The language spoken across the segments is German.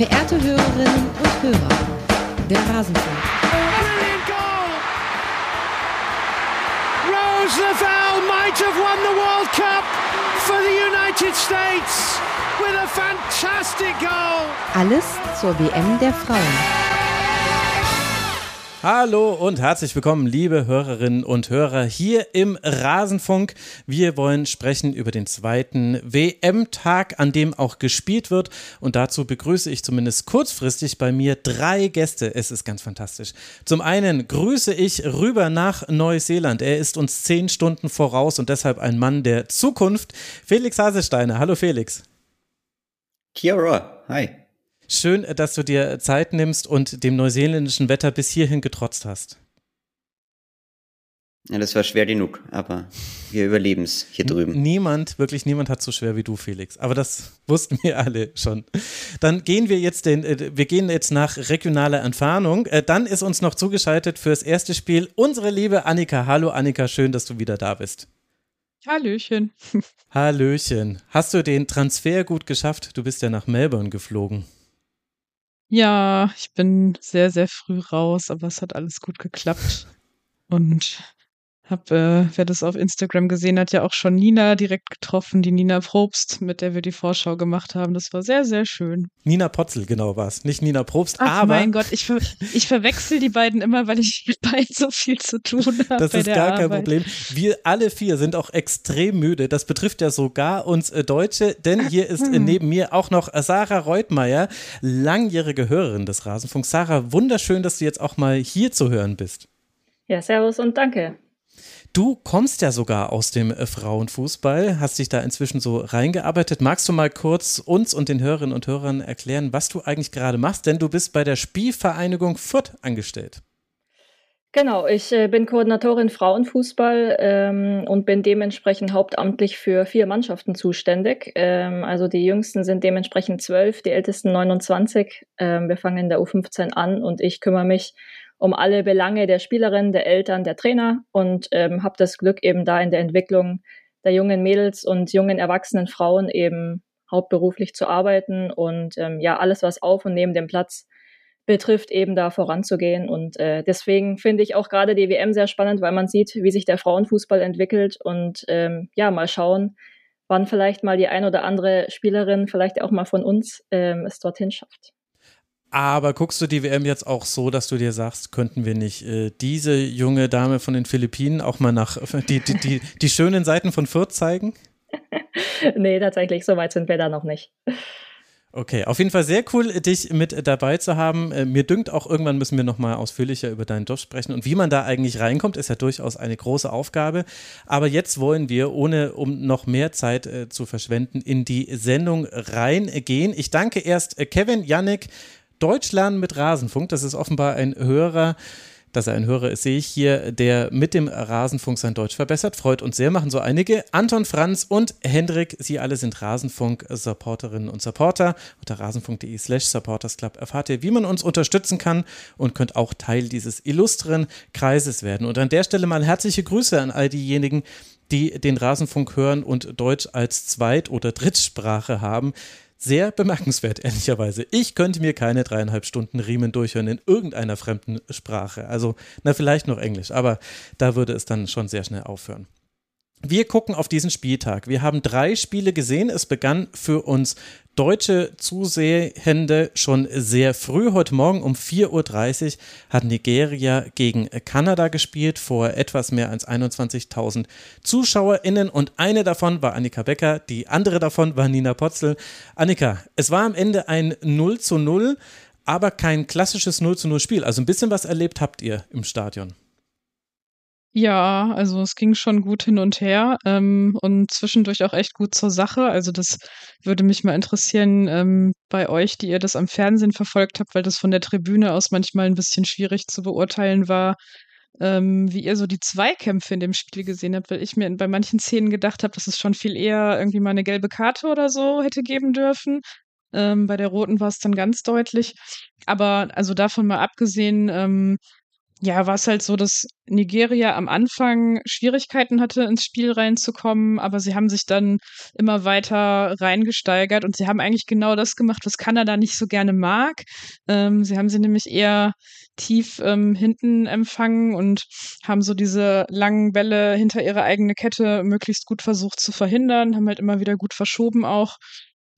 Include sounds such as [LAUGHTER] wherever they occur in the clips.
Verehrte Hörerinnen und Hörer, der Rasenfunk. Rose Lavelle might have won the World Cup for the United States with a fantastic goal. Alles zur WM der Frauen. Hallo und herzlich willkommen, liebe Hörerinnen und Hörer, hier im Rasenfunk. Wir wollen sprechen über den zweiten WM-Tag, an dem auch gespielt wird. Und dazu begrüße ich zumindest kurzfristig bei mir drei Gäste. Es ist ganz fantastisch. Zum einen grüße ich rüber nach Neuseeland. Er ist uns zehn Stunden voraus und deshalb ein Mann der Zukunft. Felix Hasesteiner. Hallo Felix. Kia ora. Hi. Schön, dass du dir Zeit nimmst und dem neuseeländischen Wetter bis hierhin getrotzt hast. Ja, das war schwer genug, aber wir überleben es hier drüben. Niemand, wirklich niemand hat so schwer wie du, Felix. Aber das wussten wir alle schon. Dann gehen wir jetzt den, äh, wir gehen jetzt nach regionaler Entfernung. Äh, dann ist uns noch zugeschaltet fürs erste Spiel unsere liebe Annika. Hallo Annika, schön, dass du wieder da bist. Hallöchen. [LAUGHS] Hallöchen. Hast du den Transfer gut geschafft? Du bist ja nach Melbourne geflogen. Ja, ich bin sehr, sehr früh raus, aber es hat alles gut geklappt. Und hab, äh, wer das auf Instagram gesehen hat, ja auch schon Nina direkt getroffen, die Nina Probst, mit der wir die Vorschau gemacht haben. Das war sehr, sehr schön. Nina Potzel, genau war es. Nicht Nina Probst, Ach, aber. mein Gott, ich, ver ich verwechsel die beiden immer, weil ich mit beiden so viel zu tun habe. Das ist gar kein Arbeit. Problem. Wir alle vier sind auch extrem müde. Das betrifft ja sogar uns äh, Deutsche, denn hier ist äh, neben mir auch noch Sarah Reutmeier, langjährige Hörerin des Rasenfunks. Sarah, wunderschön, dass du jetzt auch mal hier zu hören bist. Ja, servus und danke. Du kommst ja sogar aus dem äh, Frauenfußball, hast dich da inzwischen so reingearbeitet. Magst du mal kurz uns und den Hörerinnen und Hörern erklären, was du eigentlich gerade machst? Denn du bist bei der Spielvereinigung Fürth angestellt. Genau, ich äh, bin Koordinatorin Frauenfußball ähm, und bin dementsprechend hauptamtlich für vier Mannschaften zuständig. Ähm, also die jüngsten sind dementsprechend zwölf, die ältesten 29. Ähm, wir fangen in der U15 an und ich kümmere mich um alle Belange der Spielerinnen, der Eltern, der Trainer und ähm, habe das Glück eben da in der Entwicklung der jungen Mädels und jungen erwachsenen Frauen eben hauptberuflich zu arbeiten und ähm, ja alles, was auf und neben dem Platz betrifft, eben da voranzugehen. Und äh, deswegen finde ich auch gerade die WM sehr spannend, weil man sieht, wie sich der Frauenfußball entwickelt und ähm, ja, mal schauen, wann vielleicht mal die ein oder andere Spielerin, vielleicht auch mal von uns, ähm, es dorthin schafft. Aber guckst du die WM jetzt auch so, dass du dir sagst, könnten wir nicht äh, diese junge Dame von den Philippinen auch mal nach [LAUGHS] die, die, die, die schönen Seiten von Fürth zeigen? [LAUGHS] nee, tatsächlich, so weit sind wir da noch nicht. Okay, auf jeden Fall sehr cool, dich mit dabei zu haben. Äh, Mir dünkt auch, irgendwann müssen wir nochmal ausführlicher über deinen Job sprechen. Und wie man da eigentlich reinkommt, ist ja durchaus eine große Aufgabe. Aber jetzt wollen wir, ohne um noch mehr Zeit äh, zu verschwenden, in die Sendung reingehen. Ich danke erst äh, Kevin, Yannick, Deutsch lernen mit Rasenfunk. Das ist offenbar ein Hörer, dass er ein Hörer ist, sehe ich hier, der mit dem Rasenfunk sein Deutsch verbessert. Freut uns sehr, machen so einige. Anton Franz und Hendrik, Sie alle sind Rasenfunk-Supporterinnen und Supporter. Unter rasenfunk.de slash supportersclub erfahrt ihr, wie man uns unterstützen kann und könnt auch Teil dieses illustren Kreises werden. Und an der Stelle mal herzliche Grüße an all diejenigen, die den Rasenfunk hören und Deutsch als Zweit- oder Drittsprache haben sehr bemerkenswert, [LAUGHS] ehrlicherweise. Ich könnte mir keine dreieinhalb Stunden Riemen durchhören in irgendeiner fremden Sprache. Also, na, vielleicht noch Englisch, aber da würde es dann schon sehr schnell aufhören. Wir gucken auf diesen Spieltag. Wir haben drei Spiele gesehen. Es begann für uns deutsche Zusehende schon sehr früh. Heute Morgen um 4.30 Uhr hat Nigeria gegen Kanada gespielt vor etwas mehr als 21.000 ZuschauerInnen und eine davon war Annika Becker, die andere davon war Nina Potzel. Annika, es war am Ende ein 0 zu 0, aber kein klassisches 0 zu 0 Spiel. Also ein bisschen was erlebt habt ihr im Stadion. Ja, also es ging schon gut hin und her ähm, und zwischendurch auch echt gut zur Sache. Also das würde mich mal interessieren ähm, bei euch, die ihr das am Fernsehen verfolgt habt, weil das von der Tribüne aus manchmal ein bisschen schwierig zu beurteilen war, ähm, wie ihr so die Zweikämpfe in dem Spiel gesehen habt, weil ich mir bei manchen Szenen gedacht habe, dass es schon viel eher irgendwie mal eine gelbe Karte oder so hätte geben dürfen. Ähm, bei der roten war es dann ganz deutlich. Aber also davon mal abgesehen, ähm, ja, war es halt so, dass Nigeria am Anfang Schwierigkeiten hatte, ins Spiel reinzukommen, aber sie haben sich dann immer weiter reingesteigert und sie haben eigentlich genau das gemacht, was Kanada nicht so gerne mag. Ähm, sie haben sie nämlich eher tief ähm, hinten empfangen und haben so diese langen Bälle hinter ihre eigene Kette möglichst gut versucht zu verhindern, haben halt immer wieder gut verschoben auch.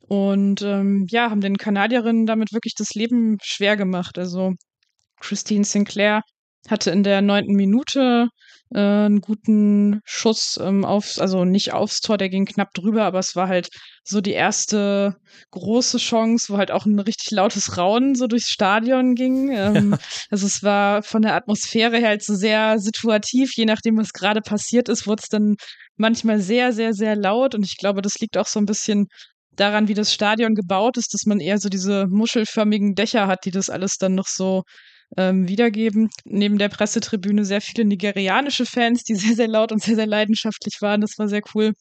Und ähm, ja, haben den Kanadierinnen damit wirklich das Leben schwer gemacht. Also Christine Sinclair hatte in der neunten Minute äh, einen guten Schuss ähm, aufs, also nicht aufs Tor, der ging knapp drüber, aber es war halt so die erste große Chance, wo halt auch ein richtig lautes Raunen so durchs Stadion ging. Ähm, also es war von der Atmosphäre her halt so sehr situativ, je nachdem, was gerade passiert ist, wurde es dann manchmal sehr, sehr, sehr laut. Und ich glaube, das liegt auch so ein bisschen daran, wie das Stadion gebaut ist, dass man eher so diese muschelförmigen Dächer hat, die das alles dann noch so ähm, wiedergeben. Neben der Pressetribüne sehr viele nigerianische Fans, die [LAUGHS] sehr, sehr laut und sehr, sehr leidenschaftlich waren. Das war sehr cool.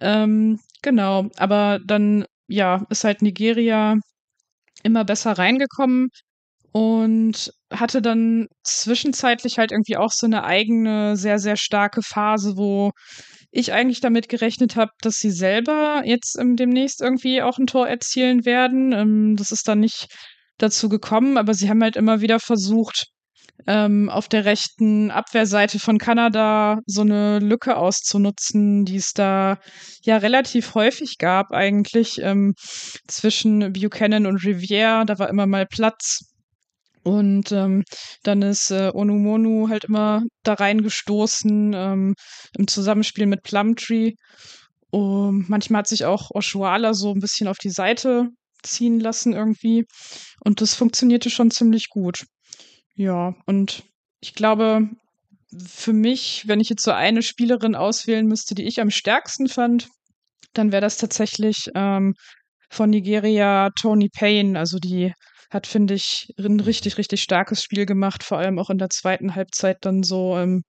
Ähm, genau, aber dann, ja, ist halt Nigeria immer besser reingekommen und hatte dann zwischenzeitlich halt irgendwie auch so eine eigene, sehr, sehr starke Phase, wo ich eigentlich damit gerechnet habe, dass sie selber jetzt ähm, demnächst irgendwie auch ein Tor erzielen werden. Ähm, das ist dann nicht dazu gekommen, aber sie haben halt immer wieder versucht, ähm, auf der rechten Abwehrseite von Kanada so eine Lücke auszunutzen, die es da ja relativ häufig gab eigentlich ähm, zwischen Buchanan und Rivière. Da war immer mal Platz. Und ähm, dann ist äh, Onumonu halt immer da reingestoßen ähm, im Zusammenspiel mit Plumtree. Und manchmal hat sich auch Oshuala so ein bisschen auf die Seite ziehen lassen irgendwie. Und das funktionierte schon ziemlich gut. Ja, und ich glaube, für mich, wenn ich jetzt so eine Spielerin auswählen müsste, die ich am stärksten fand, dann wäre das tatsächlich ähm, von Nigeria Tony Payne. Also die hat, finde ich, ein richtig, richtig starkes Spiel gemacht, vor allem auch in der zweiten Halbzeit dann so, ähm,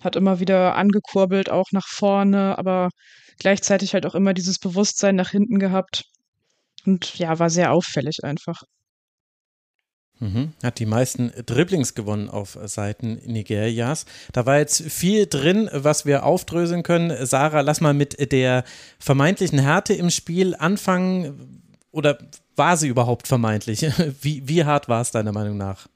hat immer wieder angekurbelt, auch nach vorne, aber gleichzeitig halt auch immer dieses Bewusstsein nach hinten gehabt. Und ja, war sehr auffällig einfach. Mhm. Hat die meisten Dribblings gewonnen auf Seiten Nigerias. Da war jetzt viel drin, was wir aufdröseln können. Sarah, lass mal mit der vermeintlichen Härte im Spiel anfangen. Oder war sie überhaupt vermeintlich? [LAUGHS] Wie, wie hart war es deiner Meinung nach?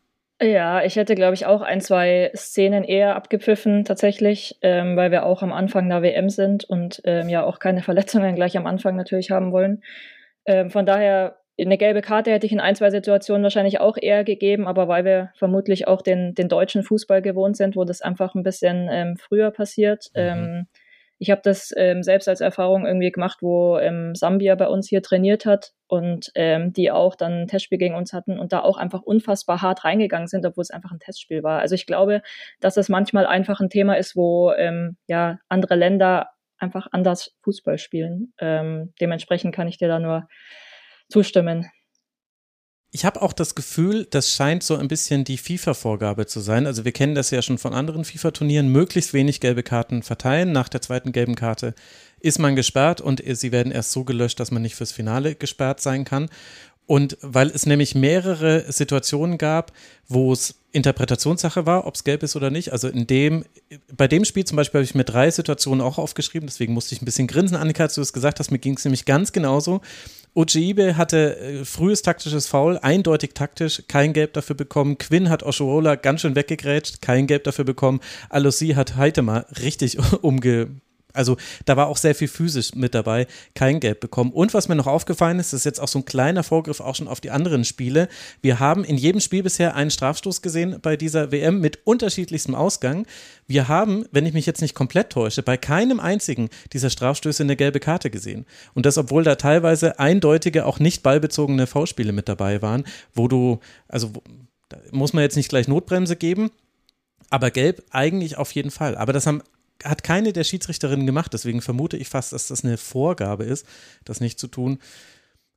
Ja, ich hätte, glaube ich, auch ein, zwei Szenen eher abgepfiffen, tatsächlich, ähm, weil wir auch am Anfang der WM sind und ähm, ja auch keine [LAUGHS] Verletzungen gleich am Anfang natürlich haben wollen. Ähm, von daher, eine gelbe Karte hätte ich in ein, zwei Situationen wahrscheinlich auch eher gegeben, aber weil wir vermutlich auch den, den deutschen Fußball gewohnt sind, wo das einfach ein bisschen ähm, früher passiert. Mhm. Ähm, ich habe das ähm, selbst als Erfahrung irgendwie gemacht, wo ähm, Sambia bei uns hier trainiert hat und ähm, die auch dann ein Testspiel gegen uns hatten und da auch einfach unfassbar hart reingegangen sind, obwohl es einfach ein Testspiel war. Also ich glaube, dass das manchmal einfach ein Thema ist, wo ja andere Länder einfach anders Fußball spielen. Ähm, dementsprechend kann ich dir da nur zustimmen. Ich habe auch das Gefühl, das scheint so ein bisschen die FIFA-Vorgabe zu sein. Also wir kennen das ja schon von anderen FIFA-Turnieren, möglichst wenig gelbe Karten verteilen. Nach der zweiten gelben Karte ist man gesperrt und sie werden erst so gelöscht, dass man nicht fürs Finale gesperrt sein kann. Und weil es nämlich mehrere Situationen gab, wo es Interpretationssache war, ob es gelb ist oder nicht. Also in dem, bei dem Spiel zum Beispiel habe ich mir drei Situationen auch aufgeschrieben, deswegen musste ich ein bisschen grinsen, Annika, als du es gesagt hast, mir ging es nämlich ganz genauso. Ojibe hatte äh, frühes taktisches Foul, eindeutig taktisch, kein Gelb dafür bekommen. Quinn hat Oshuola ganz schön weggegrätscht, kein Gelb dafür bekommen. Alossi hat Heitema richtig [LAUGHS] umge also da war auch sehr viel physisch mit dabei, kein Geld bekommen. Und was mir noch aufgefallen ist, ist jetzt auch so ein kleiner Vorgriff auch schon auf die anderen Spiele. Wir haben in jedem Spiel bisher einen Strafstoß gesehen bei dieser WM mit unterschiedlichstem Ausgang. Wir haben, wenn ich mich jetzt nicht komplett täusche, bei keinem einzigen dieser Strafstöße eine gelbe Karte gesehen. Und das, obwohl da teilweise eindeutige, auch nicht ballbezogene V-Spiele mit dabei waren, wo du, also da muss man jetzt nicht gleich Notbremse geben, aber gelb eigentlich auf jeden Fall. Aber das haben hat keine der Schiedsrichterinnen gemacht, deswegen vermute ich fast, dass das eine Vorgabe ist, das nicht zu tun.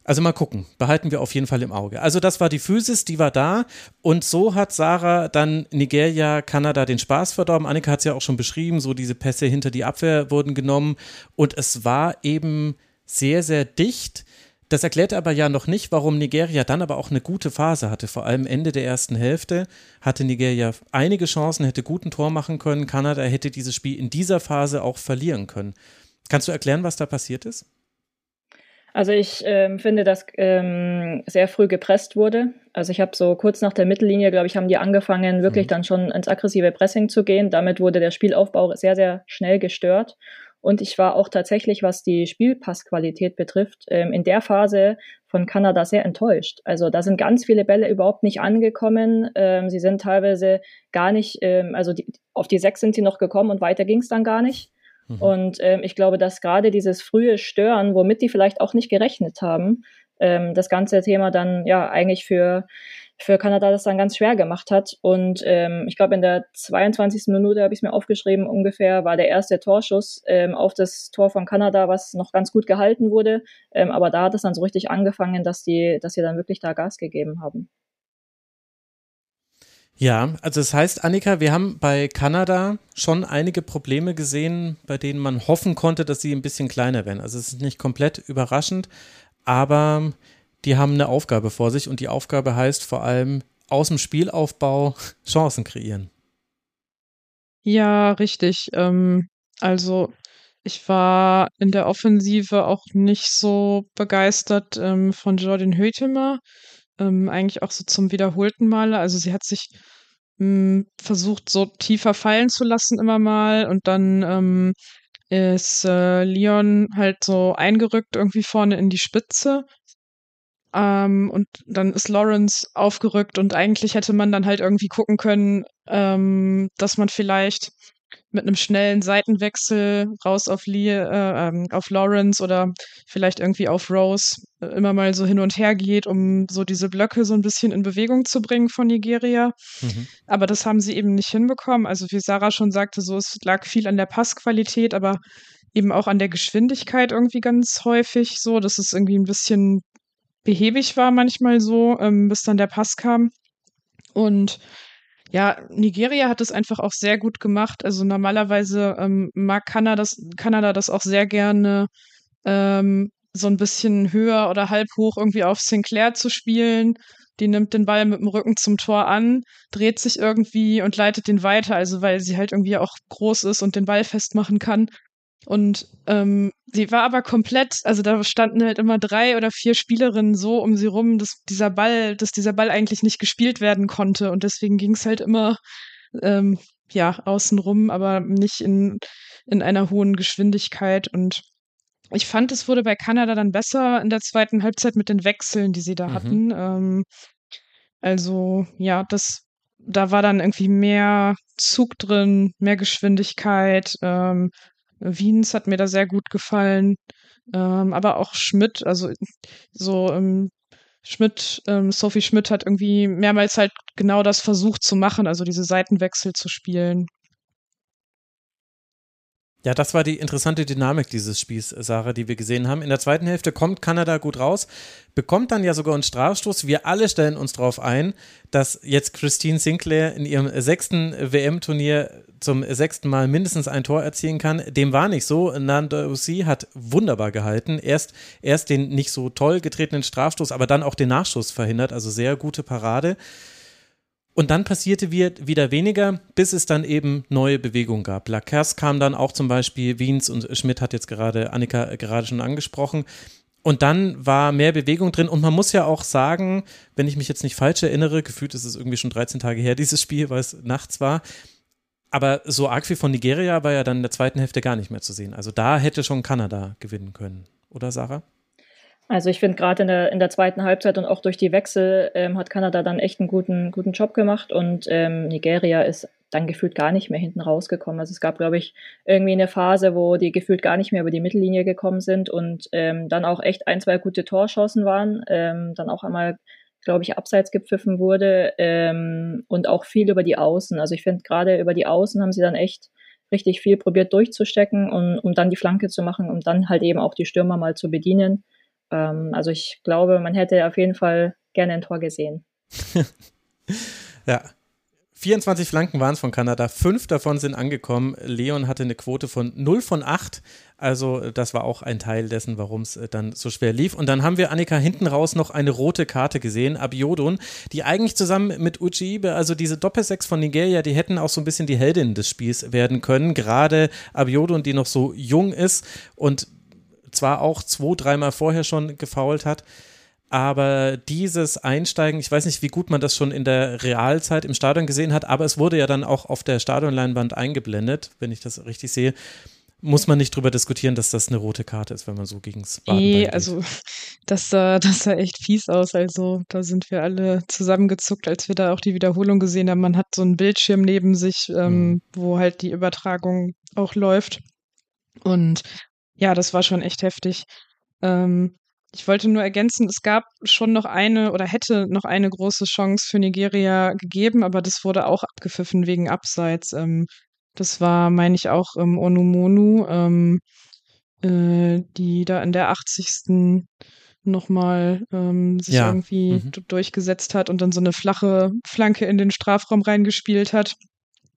Also mal gucken, behalten wir auf jeden Fall im Auge. Also das war die Physis, die war da und so hat Sarah dann Nigeria, Kanada den Spaß verdorben. Annika hat es ja auch schon beschrieben, so diese Pässe hinter die Abwehr wurden genommen und es war eben sehr, sehr dicht. Das erklärt aber ja noch nicht, warum Nigeria dann aber auch eine gute Phase hatte. Vor allem Ende der ersten Hälfte hatte Nigeria einige Chancen, hätte guten Tor machen können. Kanada hätte dieses Spiel in dieser Phase auch verlieren können. Kannst du erklären, was da passiert ist? Also ich ähm, finde, dass ähm, sehr früh gepresst wurde. Also ich habe so kurz nach der Mittellinie, glaube ich, haben die angefangen, wirklich mhm. dann schon ins aggressive Pressing zu gehen. Damit wurde der Spielaufbau sehr, sehr schnell gestört. Und ich war auch tatsächlich, was die Spielpassqualität betrifft, ähm, in der Phase von Kanada sehr enttäuscht. Also da sind ganz viele Bälle überhaupt nicht angekommen. Ähm, sie sind teilweise gar nicht, ähm, also die, auf die sechs sind sie noch gekommen und weiter ging es dann gar nicht. Mhm. Und ich glaube, dass gerade dieses frühe Stören, womit die vielleicht auch nicht gerechnet haben, ähm, das ganze Thema dann ja eigentlich für für Kanada das dann ganz schwer gemacht hat. Und ähm, ich glaube, in der 22. Minute habe ich es mir aufgeschrieben, ungefähr war der erste Torschuss ähm, auf das Tor von Kanada, was noch ganz gut gehalten wurde. Ähm, aber da hat es dann so richtig angefangen, dass die, dass sie dann wirklich da Gas gegeben haben. Ja, also das heißt, Annika, wir haben bei Kanada schon einige Probleme gesehen, bei denen man hoffen konnte, dass sie ein bisschen kleiner werden. Also es ist nicht komplett überraschend, aber die haben eine Aufgabe vor sich und die Aufgabe heißt vor allem aus dem Spielaufbau Chancen kreieren. Ja, richtig. Ähm, also ich war in der Offensive auch nicht so begeistert ähm, von Jordan Hütemer ähm, eigentlich auch so zum wiederholten Male. Also sie hat sich hm, versucht, so tiefer fallen zu lassen immer mal und dann ähm, ist äh, Leon halt so eingerückt irgendwie vorne in die Spitze. Ähm, und dann ist Lawrence aufgerückt und eigentlich hätte man dann halt irgendwie gucken können, ähm, dass man vielleicht mit einem schnellen Seitenwechsel raus auf, Lee, äh, ähm, auf Lawrence oder vielleicht irgendwie auf Rose äh, immer mal so hin und her geht, um so diese Blöcke so ein bisschen in Bewegung zu bringen von Nigeria. Mhm. Aber das haben sie eben nicht hinbekommen. Also wie Sarah schon sagte, so es lag viel an der Passqualität, aber eben auch an der Geschwindigkeit irgendwie ganz häufig so, dass es irgendwie ein bisschen behäbig war manchmal so, ähm, bis dann der Pass kam. Und ja, Nigeria hat es einfach auch sehr gut gemacht. Also normalerweise ähm, mag Kanada das, Kanada das auch sehr gerne, ähm, so ein bisschen höher oder halb hoch irgendwie auf Sinclair zu spielen. Die nimmt den Ball mit dem Rücken zum Tor an, dreht sich irgendwie und leitet den weiter, also weil sie halt irgendwie auch groß ist und den Ball festmachen kann. Und ähm, sie war aber komplett, also da standen halt immer drei oder vier Spielerinnen so um sie rum, dass dieser Ball, dass dieser Ball eigentlich nicht gespielt werden konnte. Und deswegen ging es halt immer ähm, ja außenrum, aber nicht in, in einer hohen Geschwindigkeit. Und ich fand, es wurde bei Kanada dann besser in der zweiten Halbzeit mit den Wechseln, die sie da mhm. hatten. Ähm, also ja, das da war dann irgendwie mehr Zug drin, mehr Geschwindigkeit, ähm, Wiens hat mir da sehr gut gefallen. Ähm, aber auch Schmidt, also so ähm, Schmidt, ähm, Sophie Schmidt hat irgendwie mehrmals halt genau das versucht zu machen, also diese Seitenwechsel zu spielen. Ja, das war die interessante Dynamik dieses Spiels, Sarah, die wir gesehen haben. In der zweiten Hälfte kommt Kanada gut raus, bekommt dann ja sogar einen Strafstoß. Wir alle stellen uns darauf ein, dass jetzt Christine Sinclair in ihrem sechsten WM-Turnier zum sechsten Mal mindestens ein Tor erzielen kann. Dem war nicht so. Nanda Ussi hat wunderbar gehalten. Erst, erst den nicht so toll getretenen Strafstoß, aber dann auch den Nachschuss verhindert. Also sehr gute Parade. Und dann passierte wieder weniger, bis es dann eben neue Bewegungen gab. Lacers kam dann auch zum Beispiel, Wiens und Schmidt hat jetzt gerade, Annika gerade schon angesprochen. Und dann war mehr Bewegung drin. Und man muss ja auch sagen, wenn ich mich jetzt nicht falsch erinnere, gefühlt ist es irgendwie schon 13 Tage her, [LAUGHS] dieses Spiel, weil es nachts war. Aber so arg viel von Nigeria war ja dann in der zweiten Hälfte gar nicht mehr zu sehen. Also da hätte schon Kanada gewinnen können. Oder Sarah? Also ich finde gerade in der, in der zweiten Halbzeit und auch durch die Wechsel ähm, hat Kanada dann echt einen guten, guten Job gemacht und ähm, Nigeria ist dann gefühlt gar nicht mehr hinten rausgekommen. Also es gab, glaube ich, irgendwie eine Phase, wo die gefühlt gar nicht mehr über die Mittellinie gekommen sind und ähm, dann auch echt ein, zwei gute Torschancen waren. Ähm, dann auch einmal, glaube ich, abseits gepfiffen wurde ähm, und auch viel über die Außen. Also ich finde gerade über die Außen haben sie dann echt richtig viel probiert durchzustecken, um, um dann die Flanke zu machen, um dann halt eben auch die Stürmer mal zu bedienen. Ähm, also ich glaube, man hätte auf jeden Fall gerne ein Tor gesehen. [LAUGHS] ja, 24 Flanken waren es von Kanada, fünf davon sind angekommen. Leon hatte eine Quote von 0 von 8. Also das war auch ein Teil dessen, warum es äh, dann so schwer lief. Und dann haben wir Annika hinten raus noch eine rote Karte gesehen, Abiodun, die eigentlich zusammen mit Uchiibe, also diese Doppelsechs von Nigeria, die hätten auch so ein bisschen die Heldin des Spiels werden können. Gerade Abiodun, die noch so jung ist und zwar auch zwei, dreimal vorher schon gefault hat. Aber dieses Einsteigen, ich weiß nicht, wie gut man das schon in der Realzeit im Stadion gesehen hat, aber es wurde ja dann auch auf der Stadionleinwand eingeblendet, wenn ich das richtig sehe. Muss man nicht drüber diskutieren, dass das eine rote Karte ist, wenn man so gegen es Nee, also das sah, das sah echt fies aus. Also da sind wir alle zusammengezuckt, als wir da auch die Wiederholung gesehen haben. Man hat so einen Bildschirm neben sich, ähm, mhm. wo halt die Übertragung auch läuft. Und ja, das war schon echt heftig. Ähm, ich wollte nur ergänzen, es gab schon noch eine oder hätte noch eine große Chance für Nigeria gegeben, aber das wurde auch abgepfiffen wegen Abseits. Ähm, das war, meine ich, auch ähm, Onumonu, ähm, äh, die da in der 80. nochmal ähm, sich ja. irgendwie mhm. durchgesetzt hat und dann so eine flache Flanke in den Strafraum reingespielt hat.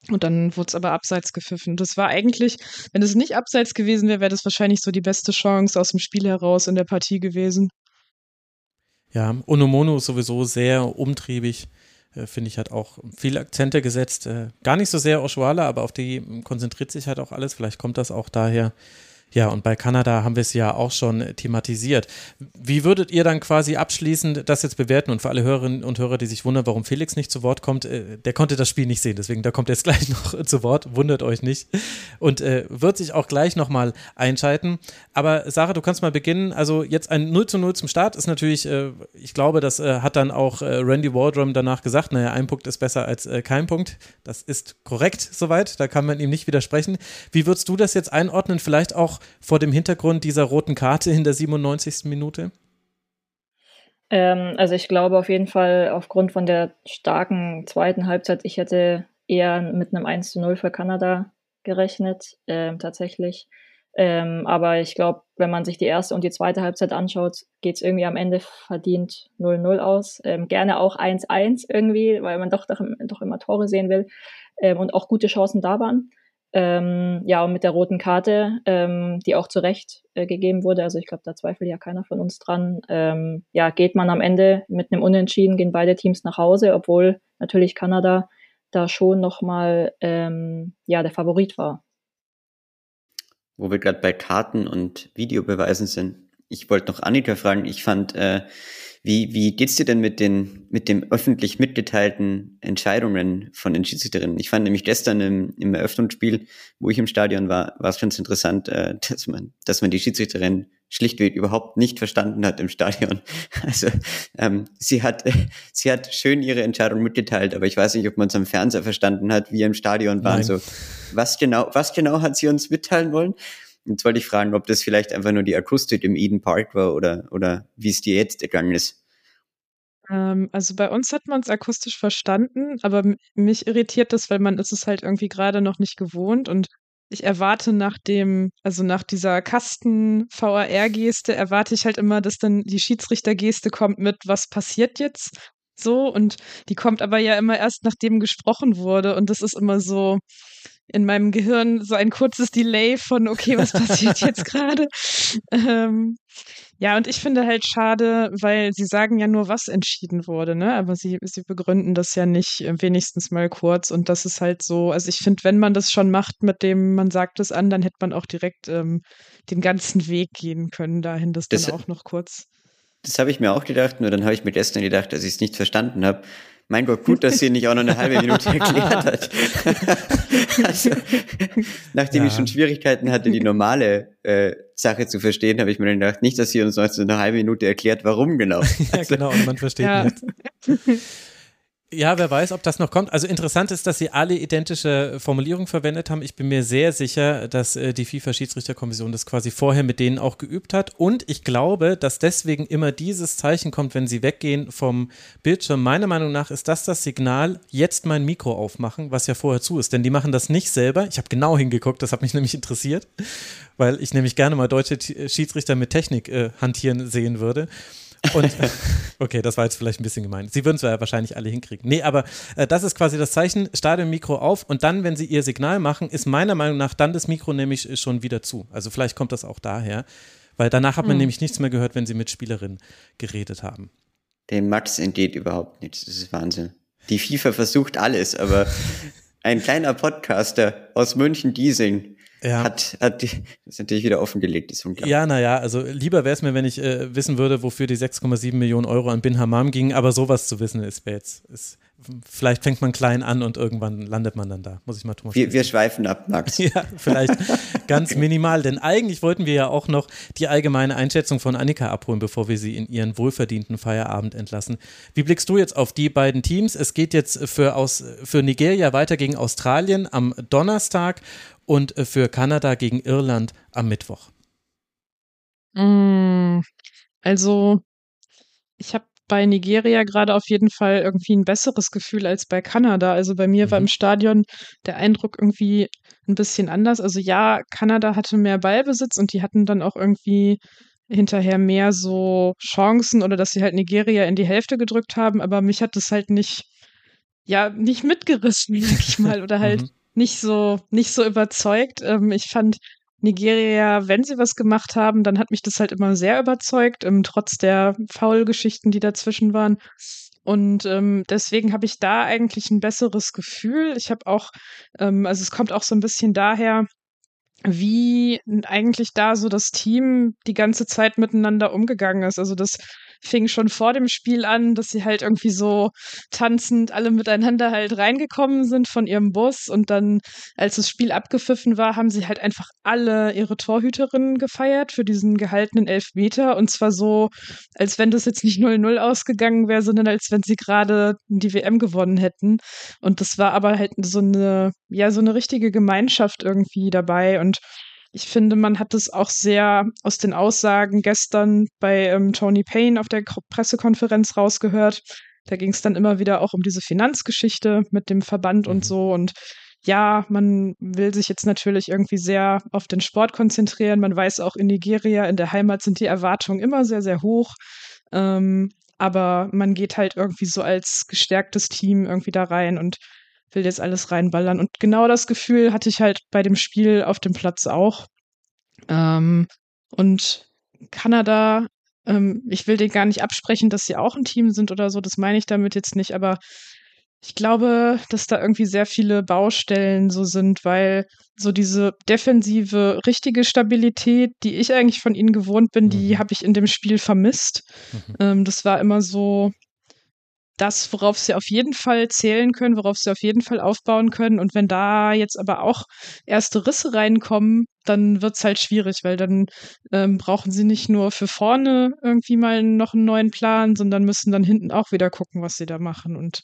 Und dann wurde es aber abseits gepfiffen. Das war eigentlich, wenn es nicht abseits gewesen wäre, wäre das wahrscheinlich so die beste Chance aus dem Spiel heraus in der Partie gewesen. Ja, Onomono ist sowieso sehr umtriebig. Äh, Finde ich, hat auch viele Akzente gesetzt. Äh, gar nicht so sehr Oshuala, aber auf die konzentriert sich halt auch alles. Vielleicht kommt das auch daher, ja, und bei Kanada haben wir es ja auch schon thematisiert. Wie würdet ihr dann quasi abschließend das jetzt bewerten? Und für alle Hörerinnen und Hörer, die sich wundern, warum Felix nicht zu Wort kommt, äh, der konnte das Spiel nicht sehen, deswegen da kommt er jetzt [LAUGHS] gleich noch zu Wort, wundert euch nicht. Und äh, wird sich auch gleich nochmal einschalten. Aber Sarah, du kannst mal beginnen. Also jetzt ein 0 zu 0 zum Start ist natürlich, äh, ich glaube, das äh, hat dann auch äh, Randy Waldrum danach gesagt, naja, ein Punkt ist besser als äh, kein Punkt. Das ist korrekt soweit, da kann man ihm nicht widersprechen. Wie würdest du das jetzt einordnen? Vielleicht auch vor dem Hintergrund dieser roten Karte in der 97. Minute? Ähm, also ich glaube auf jeden Fall aufgrund von der starken zweiten Halbzeit, ich hätte eher mit einem 1 zu 0 für Kanada gerechnet, ähm, tatsächlich. Ähm, aber ich glaube, wenn man sich die erste und die zweite Halbzeit anschaut, geht es irgendwie am Ende verdient 0-0 aus. Ähm, gerne auch 1-1 irgendwie, weil man doch, doch, doch immer Tore sehen will ähm, und auch gute Chancen da waren. Ähm, ja, und mit der roten Karte, ähm, die auch zu Recht äh, gegeben wurde, also ich glaube, da zweifelt ja keiner von uns dran, ähm, ja, geht man am Ende mit einem Unentschieden, gehen beide Teams nach Hause, obwohl natürlich Kanada da schon nochmal ähm, ja, der Favorit war. Wo wir gerade bei Karten und Videobeweisen sind. Ich wollte noch Annika fragen, ich fand äh, wie, wie geht's dir denn mit den, mit dem öffentlich mitgeteilten Entscheidungen von den Schiedsrichterinnen? Ich fand nämlich gestern im, im Eröffnungsspiel, wo ich im Stadion war, war es ganz interessant, äh, [LAUGHS] dass man, dass man die Schiedsrichterin schlichtweg überhaupt nicht verstanden hat im Stadion. [LAUGHS] Also ähm, sie hat, [LAUGHS] sie hat schön ihre Entscheidung mitgeteilt, aber ich weiß nicht, ob man es am Fernseher verstanden hat, wie im Stadion war. So, was genau, was genau hat sie uns mitteilen wollen? Jetzt wollte ich fragen, ob das vielleicht einfach nur die Akustik im Eden Park war oder, oder wie es dir jetzt ergangen ist. Ähm, also bei uns hat man es akustisch verstanden, aber mich irritiert das, weil man ist es halt irgendwie gerade noch nicht gewohnt und ich erwarte nach dem, also nach dieser Kasten-VAR-Geste, erwarte ich halt immer, dass dann die Schiedsrichter-Geste kommt mit, was passiert jetzt? So, und die kommt aber ja immer erst, nachdem gesprochen wurde. Und das ist immer so, in meinem Gehirn so ein kurzes Delay von, okay, was passiert [LAUGHS] jetzt gerade? Ähm, ja, und ich finde halt schade, weil sie sagen ja nur, was entschieden wurde, ne? Aber sie, sie begründen das ja nicht äh, wenigstens mal kurz. Und das ist halt so, also ich finde, wenn man das schon macht, mit dem man sagt es an, dann hätte man auch direkt ähm, den ganzen Weg gehen können, dahin das, das dann auch noch kurz. Das habe ich mir auch gedacht, nur dann habe ich mir gestern gedacht, dass ich es nicht verstanden habe. Mein Gott, gut, dass sie nicht auch noch eine halbe Minute [LAUGHS] erklärt hat. [LAUGHS] also, nachdem ja. ich schon Schwierigkeiten hatte, die normale äh, Sache zu verstehen, habe ich mir dann gedacht, nicht, dass sie uns noch eine halbe Minute erklärt, warum genau. [LAUGHS] ja, genau, und man versteht ja. nicht. Ja, wer weiß, ob das noch kommt. Also interessant ist, dass sie alle identische Formulierungen verwendet haben. Ich bin mir sehr sicher, dass äh, die FIFA-Schiedsrichterkommission das quasi vorher mit denen auch geübt hat. Und ich glaube, dass deswegen immer dieses Zeichen kommt, wenn sie weggehen vom Bildschirm. Meiner Meinung nach ist das das Signal, jetzt mein Mikro aufmachen, was ja vorher zu ist. Denn die machen das nicht selber. Ich habe genau hingeguckt, das hat mich [LAUGHS] nämlich interessiert, weil ich nämlich gerne mal deutsche Schiedsrichter mit Technik äh, hantieren sehen würde. Und [LAUGHS] okay, das war jetzt vielleicht ein bisschen gemein. Sie würden es ja wahrscheinlich alle hinkriegen. Nee, aber äh, das ist quasi das Zeichen, Stadionmikro auf und dann, wenn sie ihr Signal machen, ist meiner Meinung nach dann das Mikro nämlich schon wieder zu. Also vielleicht kommt das auch daher, weil danach hat man mhm. nämlich nichts mehr gehört, wenn sie mit Spielerinnen geredet haben. Dem Max entgeht überhaupt nichts. Das ist Wahnsinn. Die FIFA versucht alles, aber [LAUGHS] ein kleiner Podcaster aus München-Diesing ja. hat, hat die, das ist natürlich wieder offengelegt, ist unglaublich. Ja, naja, also lieber wäre es mir, wenn ich äh, wissen würde, wofür die 6,7 Millionen Euro an Bin Hammam gingen, aber sowas zu wissen ist jetzt, ist, vielleicht fängt man klein an und irgendwann landet man dann da. Muss ich mal Thomas wir, wir schweifen ab, Max. [LAUGHS] ja, vielleicht ganz minimal, denn eigentlich wollten wir ja auch noch die allgemeine Einschätzung von Annika abholen, bevor wir sie in ihren wohlverdienten Feierabend entlassen. Wie blickst du jetzt auf die beiden Teams? Es geht jetzt für, aus, für Nigeria weiter gegen Australien am Donnerstag und äh, für Kanada gegen Irland am Mittwoch? Mm, also, ich habe bei Nigeria gerade auf jeden Fall irgendwie ein besseres Gefühl als bei Kanada. Also bei mir mhm. war im Stadion der Eindruck irgendwie ein bisschen anders. Also ja, Kanada hatte mehr Ballbesitz und die hatten dann auch irgendwie hinterher mehr so Chancen oder dass sie halt Nigeria in die Hälfte gedrückt haben, aber mich hat das halt nicht, ja, nicht mitgerissen, sag ich [LAUGHS] mal, oder halt mhm nicht so, nicht so überzeugt. Ähm, ich fand Nigeria, wenn sie was gemacht haben, dann hat mich das halt immer sehr überzeugt, ähm, trotz der Foul-Geschichten, die dazwischen waren. Und ähm, deswegen habe ich da eigentlich ein besseres Gefühl. Ich habe auch, ähm, also es kommt auch so ein bisschen daher, wie eigentlich da so das Team die ganze Zeit miteinander umgegangen ist. Also das fing schon vor dem Spiel an, dass sie halt irgendwie so tanzend alle miteinander halt reingekommen sind von ihrem Bus. Und dann, als das Spiel abgepfiffen war, haben sie halt einfach alle ihre Torhüterinnen gefeiert für diesen gehaltenen Elfmeter. Und zwar so, als wenn das jetzt nicht 0-0 ausgegangen wäre, sondern als wenn sie gerade die WM gewonnen hätten. Und das war aber halt so eine, ja, so eine richtige Gemeinschaft irgendwie dabei. Und ich finde, man hat es auch sehr aus den Aussagen gestern bei ähm, Tony Payne auf der Pressekonferenz rausgehört. Da ging es dann immer wieder auch um diese Finanzgeschichte mit dem Verband mhm. und so. Und ja, man will sich jetzt natürlich irgendwie sehr auf den Sport konzentrieren. Man weiß auch in Nigeria, in der Heimat sind die Erwartungen immer sehr, sehr hoch. Ähm, aber man geht halt irgendwie so als gestärktes Team irgendwie da rein und will jetzt alles reinballern. Und genau das Gefühl hatte ich halt bei dem Spiel auf dem Platz auch. Ähm, und Kanada, ähm, ich will dir gar nicht absprechen, dass sie auch ein Team sind oder so, das meine ich damit jetzt nicht, aber ich glaube, dass da irgendwie sehr viele Baustellen so sind, weil so diese defensive, richtige Stabilität, die ich eigentlich von ihnen gewohnt bin, mhm. die habe ich in dem Spiel vermisst. Mhm. Ähm, das war immer so, das, worauf sie auf jeden Fall zählen können, worauf sie auf jeden Fall aufbauen können. Und wenn da jetzt aber auch erste Risse reinkommen, dann wird es halt schwierig, weil dann ähm, brauchen sie nicht nur für vorne irgendwie mal noch einen neuen Plan, sondern müssen dann hinten auch wieder gucken, was sie da machen. Und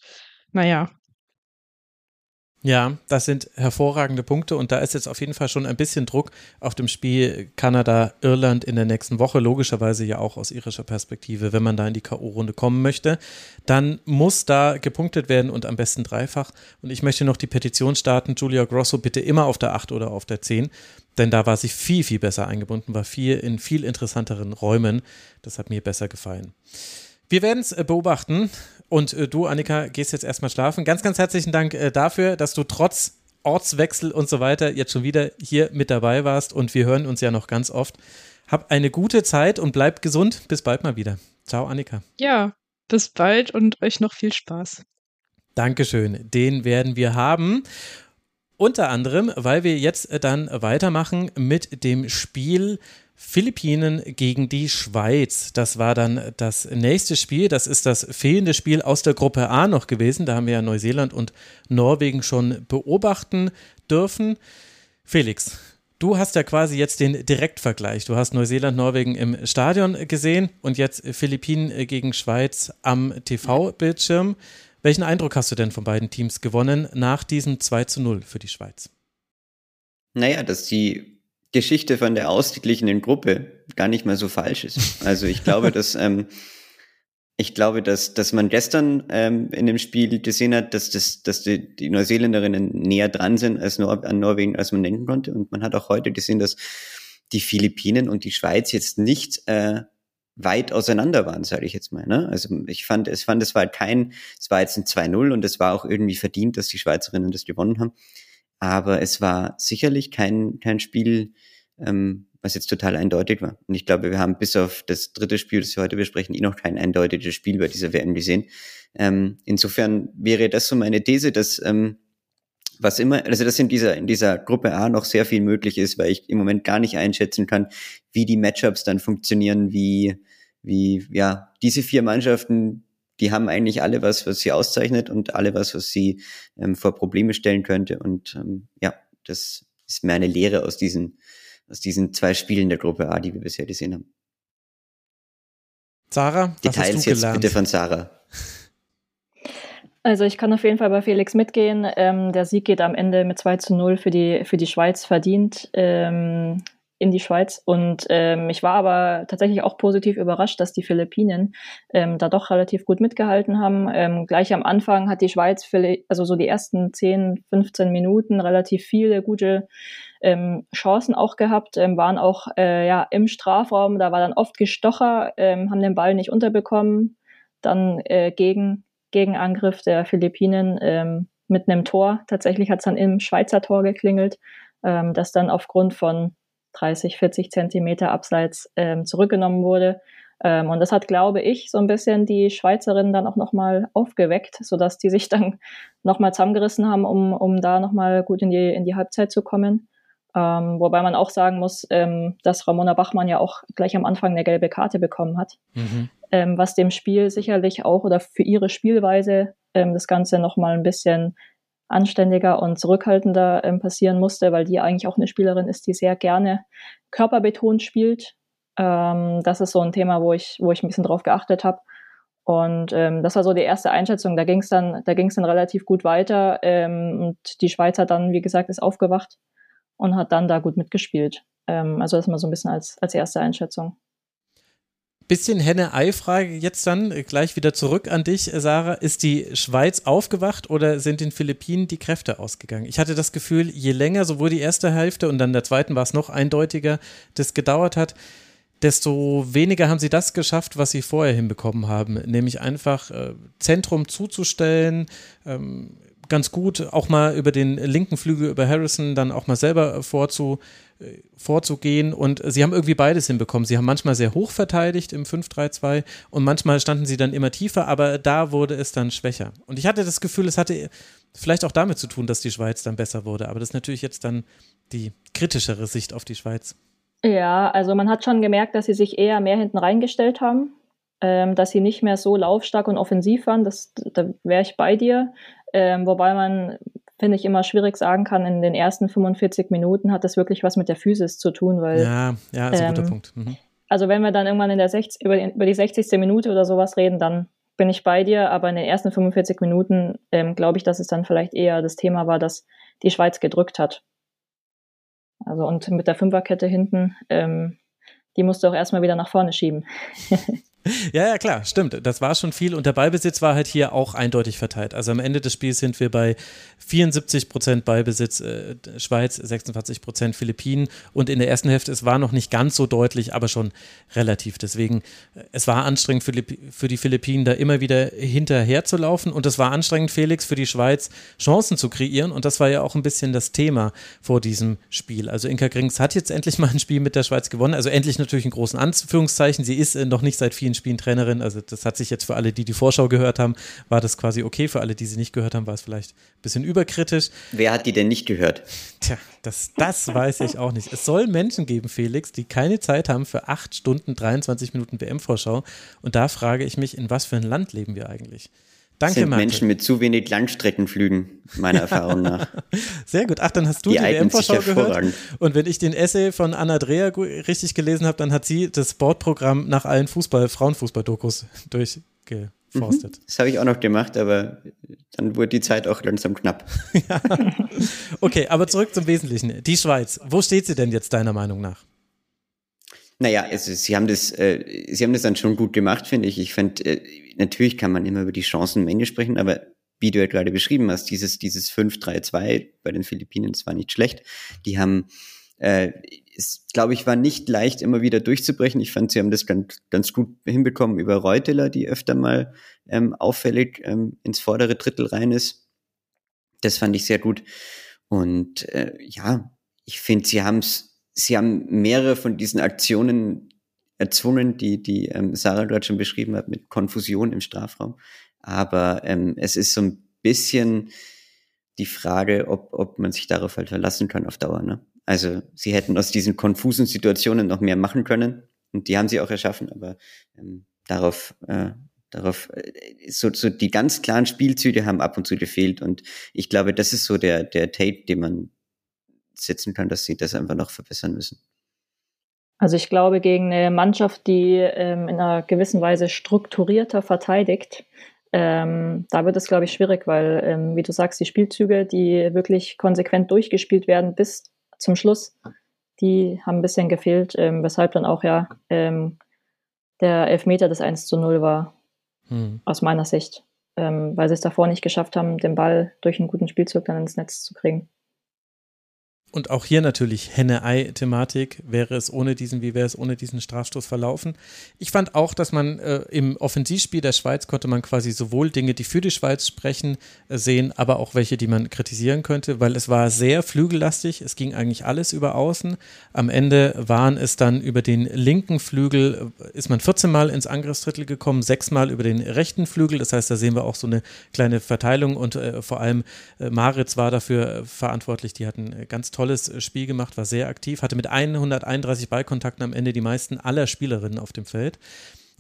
naja, ja, das sind hervorragende Punkte und da ist jetzt auf jeden Fall schon ein bisschen Druck auf dem Spiel Kanada-Irland in der nächsten Woche, logischerweise ja auch aus irischer Perspektive, wenn man da in die K.O.-Runde kommen möchte. Dann muss da gepunktet werden und am besten dreifach. Und ich möchte noch die Petition starten, Julia Grosso bitte immer auf der 8 oder auf der 10, denn da war sie viel, viel besser eingebunden, war viel in viel interessanteren Räumen. Das hat mir besser gefallen. Wir werden es äh, beobachten. Und äh, du, Annika, gehst jetzt erstmal schlafen. Ganz, ganz herzlichen Dank äh, dafür, dass du trotz Ortswechsel und so weiter jetzt schon wieder hier mit dabei warst. Und wir hören uns ja noch ganz oft. Hab eine gute Zeit und bleib gesund. Bis bald mal wieder. Ciao, Annika. Ja, bis bald und euch noch viel Spaß. Dankeschön. Den werden wir haben. Unter anderem, weil wir jetzt dann weitermachen mit dem Spiel Philippinen gegen die Schweiz. Das war dann das nächste Spiel. Das ist das fehlende Spiel aus der Gruppe A noch gewesen. Da haben wir ja Neuseeland und Norwegen schon beobachten dürfen. Felix, du hast ja quasi jetzt den Direktvergleich. Du hast Neuseeland, Norwegen im Stadion gesehen und jetzt Philippinen gegen Schweiz am TV-Bildschirm. Welchen Eindruck hast du denn von beiden Teams gewonnen nach diesem 2 zu 0 für die Schweiz? Naja, dass die Geschichte von der ausgeglichenen Gruppe gar nicht mal so falsch ist. Also ich glaube, [LAUGHS] dass ähm, ich glaube, dass, dass man gestern ähm, in dem Spiel gesehen hat, dass, das, dass die, die Neuseeländerinnen näher dran sind als Nor an Norwegen, als man denken konnte. Und man hat auch heute gesehen, dass die Philippinen und die Schweiz jetzt nicht äh, weit auseinander waren, sage ich jetzt mal. Ne? Also ich fand, es fand, es war kein, es war jetzt ein 2-0 und es war auch irgendwie verdient, dass die Schweizerinnen das gewonnen haben. Aber es war sicherlich kein, kein Spiel, ähm, was jetzt total eindeutig war. Und ich glaube, wir haben bis auf das dritte Spiel, das wir heute besprechen, eh noch kein eindeutiges Spiel bei dieser WM gesehen. Ähm, insofern wäre das so meine These, dass ähm, was immer, also dass in dieser, in dieser Gruppe A noch sehr viel möglich ist, weil ich im Moment gar nicht einschätzen kann, wie die Matchups dann funktionieren, wie, wie, ja, diese vier Mannschaften, die haben eigentlich alle was, was sie auszeichnet und alle was, was sie ähm, vor Probleme stellen könnte. Und ähm, ja, das ist meine Lehre aus diesen, aus diesen zwei Spielen der Gruppe A, die wir bisher gesehen haben. Sarah, was Details hast du jetzt gelernt? bitte von Sarah. Also ich kann auf jeden Fall bei Felix mitgehen. Ähm, der Sieg geht am Ende mit 2 zu 0 für die, für die Schweiz verdient ähm, in die Schweiz. Und ähm, ich war aber tatsächlich auch positiv überrascht, dass die Philippinen ähm, da doch relativ gut mitgehalten haben. Ähm, gleich am Anfang hat die Schweiz, also so die ersten 10, 15 Minuten relativ viele gute ähm, Chancen auch gehabt, waren auch äh, ja, im Strafraum, da war dann oft Gestocher, haben den Ball nicht unterbekommen. Dann äh, gegen Gegenangriff der Philippinen ähm, mit einem Tor. Tatsächlich hat es dann im Schweizer Tor geklingelt, ähm, das dann aufgrund von 30, 40 Zentimeter abseits ähm, zurückgenommen wurde. Ähm, und das hat, glaube ich, so ein bisschen die Schweizerinnen dann auch nochmal aufgeweckt, sodass die sich dann [LAUGHS] nochmal zusammengerissen haben, um, um da nochmal gut in die, in die Halbzeit zu kommen. Ähm, wobei man auch sagen muss, ähm, dass Ramona Bachmann ja auch gleich am Anfang eine gelbe Karte bekommen hat, mhm. Ähm, was dem Spiel sicherlich auch oder für ihre Spielweise ähm, das Ganze nochmal ein bisschen anständiger und zurückhaltender ähm, passieren musste, weil die eigentlich auch eine Spielerin ist, die sehr gerne körperbetont spielt. Ähm, das ist so ein Thema, wo ich, wo ich ein bisschen drauf geachtet habe. Und ähm, das war so die erste Einschätzung. Da ging es dann, da ging dann relativ gut weiter. Ähm, und die Schweizer dann, wie gesagt, ist aufgewacht und hat dann da gut mitgespielt. Ähm, also das mal so ein bisschen als, als erste Einschätzung. Bisschen Henne-Ei-Frage jetzt dann äh, gleich wieder zurück an dich, äh, Sarah. Ist die Schweiz aufgewacht oder sind den Philippinen die Kräfte ausgegangen? Ich hatte das Gefühl, je länger sowohl die erste Hälfte und dann der zweiten war es noch eindeutiger, das gedauert hat, desto weniger haben sie das geschafft, was sie vorher hinbekommen haben, nämlich einfach äh, Zentrum zuzustellen, ähm, ganz gut, auch mal über den linken Flügel, über Harrison, dann auch mal selber vorzu, äh, vorzugehen. Und sie haben irgendwie beides hinbekommen. Sie haben manchmal sehr hoch verteidigt im 5-3-2 und manchmal standen sie dann immer tiefer, aber da wurde es dann schwächer. Und ich hatte das Gefühl, es hatte vielleicht auch damit zu tun, dass die Schweiz dann besser wurde. Aber das ist natürlich jetzt dann die kritischere Sicht auf die Schweiz. Ja, also man hat schon gemerkt, dass sie sich eher mehr hinten reingestellt haben. Ähm, dass sie nicht mehr so laufstark und offensiv waren, das, da wäre ich bei dir. Ähm, wobei man, finde ich, immer schwierig sagen kann, in den ersten 45 Minuten hat das wirklich was mit der Physis zu tun, weil. Ja, ja, ist ein ähm, guter Punkt. Mhm. Also wenn wir dann irgendwann in der 60, über, die, über die 60. Minute oder sowas reden, dann bin ich bei dir, aber in den ersten 45 Minuten ähm, glaube ich, dass es dann vielleicht eher das Thema war, dass die Schweiz gedrückt hat. Also und mit der Fünferkette hinten, ähm, die musste auch erstmal wieder nach vorne schieben. [LAUGHS] Ja, ja, klar, stimmt. Das war schon viel und der Ballbesitz war halt hier auch eindeutig verteilt. Also am Ende des Spiels sind wir bei 74 Prozent Ballbesitz äh, Schweiz, 26 Prozent Philippinen und in der ersten Hälfte, es war noch nicht ganz so deutlich, aber schon relativ. Deswegen, äh, es war anstrengend für, für die Philippinen, da immer wieder hinterher zu laufen und es war anstrengend, Felix, für die Schweiz Chancen zu kreieren und das war ja auch ein bisschen das Thema vor diesem Spiel. Also Inka Grings hat jetzt endlich mal ein Spiel mit der Schweiz gewonnen, also endlich natürlich in großen Anführungszeichen. Sie ist äh, noch nicht seit vielen Spielen Trainerin. Also das hat sich jetzt für alle, die die Vorschau gehört haben, war das quasi okay. Für alle, die sie nicht gehört haben, war es vielleicht ein bisschen überkritisch. Wer hat die denn nicht gehört? Tja, das, das weiß ich auch nicht. Es soll Menschen geben, Felix, die keine Zeit haben für acht Stunden, 23 Minuten WM-Vorschau. Und da frage ich mich, in was für ein Land leben wir eigentlich? Danke, sind Marke. Menschen mit zu wenig Langstreckenflügen, meiner Erfahrung nach. [LAUGHS] Sehr gut. Ach, dann hast du die, die WM-Vorschau gehört. Und wenn ich den Essay von Anna Dreher richtig gelesen habe, dann hat sie das Sportprogramm nach allen Fußball, Frauenfußball-Dokus [LAUGHS] durchgeforstet. Mhm. Das habe ich auch noch gemacht, aber dann wurde die Zeit auch langsam knapp. [LAUGHS] ja. Okay, aber zurück zum Wesentlichen. Die Schweiz, wo steht sie denn jetzt deiner Meinung nach? Naja, also sie haben das, äh, sie haben das dann schon gut gemacht, finde ich. Ich finde, äh, natürlich kann man immer über die Chancen am Ende sprechen, aber wie du ja gerade beschrieben hast, dieses, dieses 5-3-2 bei den Philippinen, das war nicht schlecht. Die haben, äh, ist, glaube ich, war nicht leicht, immer wieder durchzubrechen. Ich fand, sie haben das ganz, ganz gut hinbekommen über Reuteler, die öfter mal ähm, auffällig ähm, ins vordere Drittel rein ist. Das fand ich sehr gut. Und äh, ja, ich finde, sie haben es, sie haben mehrere von diesen Aktionen erzwungen, die, die ähm, Sarah gerade schon beschrieben hat, mit Konfusion im Strafraum. Aber ähm, es ist so ein bisschen die Frage, ob, ob man sich darauf halt verlassen kann auf Dauer. Ne? Also sie hätten aus diesen konfusen Situationen noch mehr machen können und die haben sie auch erschaffen, aber ähm, darauf, äh, darauf äh, so, so die ganz klaren Spielzüge haben ab und zu gefehlt und ich glaube, das ist so der, der Tape, den man setzen kann, dass sie das einfach noch verbessern müssen. Also ich glaube, gegen eine Mannschaft, die ähm, in einer gewissen Weise strukturierter verteidigt, ähm, da wird es, glaube ich, schwierig, weil, ähm, wie du sagst, die Spielzüge, die wirklich konsequent durchgespielt werden bis zum Schluss, die haben ein bisschen gefehlt, ähm, weshalb dann auch ja ähm, der Elfmeter des 1 zu 0 war, hm. aus meiner Sicht, ähm, weil sie es davor nicht geschafft haben, den Ball durch einen guten Spielzug dann ins Netz zu kriegen. Und auch hier natürlich Henne-Ei-Thematik. Wäre es ohne diesen, wie wäre es ohne diesen Strafstoß verlaufen? Ich fand auch, dass man äh, im Offensivspiel der Schweiz konnte man quasi sowohl Dinge, die für die Schweiz sprechen, äh, sehen, aber auch welche, die man kritisieren könnte, weil es war sehr flügellastig. Es ging eigentlich alles über Außen. Am Ende waren es dann über den linken Flügel, äh, ist man 14 Mal ins Angriffsdrittel gekommen, sechs Mal über den rechten Flügel. Das heißt, da sehen wir auch so eine kleine Verteilung und äh, vor allem äh, Maritz war dafür äh, verantwortlich. Die hatten ganz toll tolles äh, Spiel gemacht, war sehr aktiv, hatte mit 131 Ballkontakten am Ende die meisten aller Spielerinnen auf dem Feld.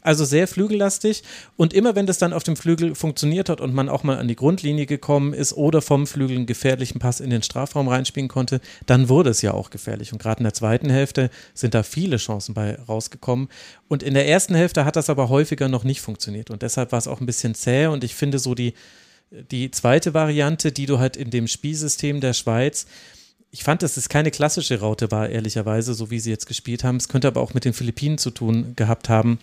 Also sehr flügellastig. Und immer wenn das dann auf dem Flügel funktioniert hat und man auch mal an die Grundlinie gekommen ist oder vom Flügel einen gefährlichen Pass in den Strafraum reinspielen konnte, dann wurde es ja auch gefährlich. Und gerade in der zweiten Hälfte sind da viele Chancen bei rausgekommen. Und in der ersten Hälfte hat das aber häufiger noch nicht funktioniert. Und deshalb war es auch ein bisschen zäh. Und ich finde so die, die zweite Variante, die du halt in dem Spielsystem der Schweiz ich fand, dass es keine klassische Raute war, ehrlicherweise, so wie sie jetzt gespielt haben. Es könnte aber auch mit den Philippinen zu tun gehabt haben,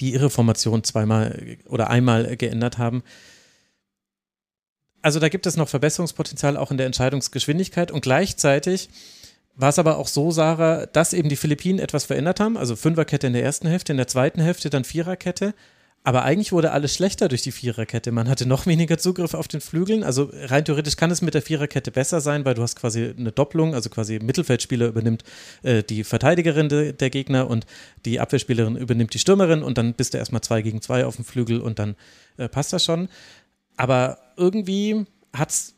die ihre Formation zweimal oder einmal geändert haben. Also da gibt es noch Verbesserungspotenzial auch in der Entscheidungsgeschwindigkeit und gleichzeitig war es aber auch so, Sarah, dass eben die Philippinen etwas verändert haben, also Fünferkette in der ersten Hälfte, in der zweiten Hälfte dann Viererkette, aber eigentlich wurde alles schlechter durch die Viererkette. Man hatte noch weniger Zugriff auf den Flügeln. Also rein theoretisch kann es mit der Viererkette besser sein, weil du hast quasi eine Doppelung, also quasi Mittelfeldspieler übernimmt äh, die Verteidigerin de, der Gegner und die Abwehrspielerin übernimmt die Stürmerin und dann bist du erstmal zwei gegen zwei auf dem Flügel und dann äh, passt das schon. Aber irgendwie hat es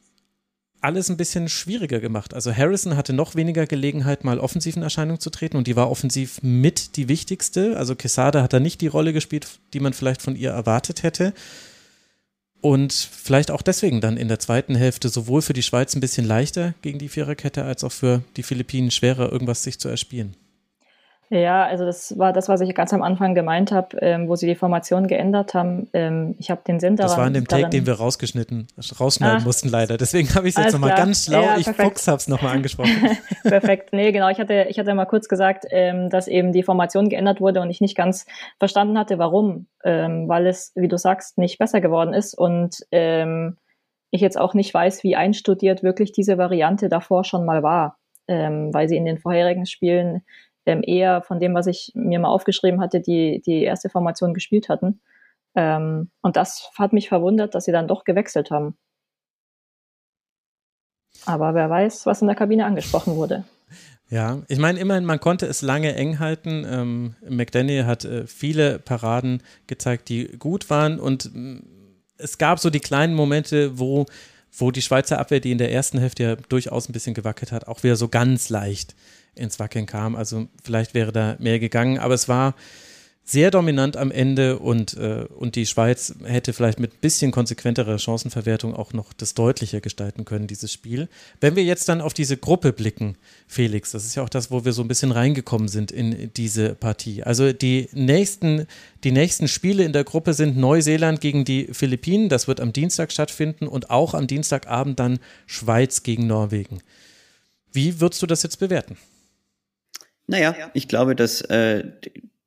alles ein bisschen schwieriger gemacht. Also Harrison hatte noch weniger Gelegenheit, mal offensiv in Erscheinung zu treten und die war offensiv mit die wichtigste. Also Quesada hat da nicht die Rolle gespielt, die man vielleicht von ihr erwartet hätte. Und vielleicht auch deswegen dann in der zweiten Hälfte sowohl für die Schweiz ein bisschen leichter gegen die Viererkette als auch für die Philippinen schwerer, irgendwas sich zu erspielen. Ja, also das war das, was ich ganz am Anfang gemeint habe, ähm, wo sie die Formation geändert haben. Ähm, ich habe den Sinn daran. Das war in dem Take, den wir rausgeschnitten, rausschneiden ah, mussten leider. Deswegen habe ich es jetzt nochmal ganz schlau, ja, ich Fuchs habe es nochmal angesprochen. [LAUGHS] perfekt. Nee, genau. Ich hatte, ich hatte mal kurz gesagt, ähm, dass eben die Formation geändert wurde und ich nicht ganz verstanden hatte, warum. Ähm, weil es, wie du sagst, nicht besser geworden ist und ähm, ich jetzt auch nicht weiß, wie einstudiert wirklich diese Variante davor schon mal war. Ähm, weil sie in den vorherigen Spielen ähm, eher von dem, was ich mir mal aufgeschrieben hatte, die, die erste Formation gespielt hatten. Ähm, und das hat mich verwundert, dass sie dann doch gewechselt haben. Aber wer weiß, was in der Kabine angesprochen wurde. Ja, ich meine, immerhin, man konnte es lange eng halten. Ähm, McDaniel hat äh, viele Paraden gezeigt, die gut waren. Und äh, es gab so die kleinen Momente, wo, wo die Schweizer Abwehr, die in der ersten Hälfte ja durchaus ein bisschen gewackelt hat, auch wieder so ganz leicht ins Wackeln kam. Also vielleicht wäre da mehr gegangen, aber es war sehr dominant am Ende und, äh, und die Schweiz hätte vielleicht mit ein bisschen konsequenterer Chancenverwertung auch noch das deutlicher gestalten können, dieses Spiel. Wenn wir jetzt dann auf diese Gruppe blicken, Felix, das ist ja auch das, wo wir so ein bisschen reingekommen sind in diese Partie. Also die nächsten, die nächsten Spiele in der Gruppe sind Neuseeland gegen die Philippinen, das wird am Dienstag stattfinden und auch am Dienstagabend dann Schweiz gegen Norwegen. Wie würdest du das jetzt bewerten? Naja, ich glaube, dass äh,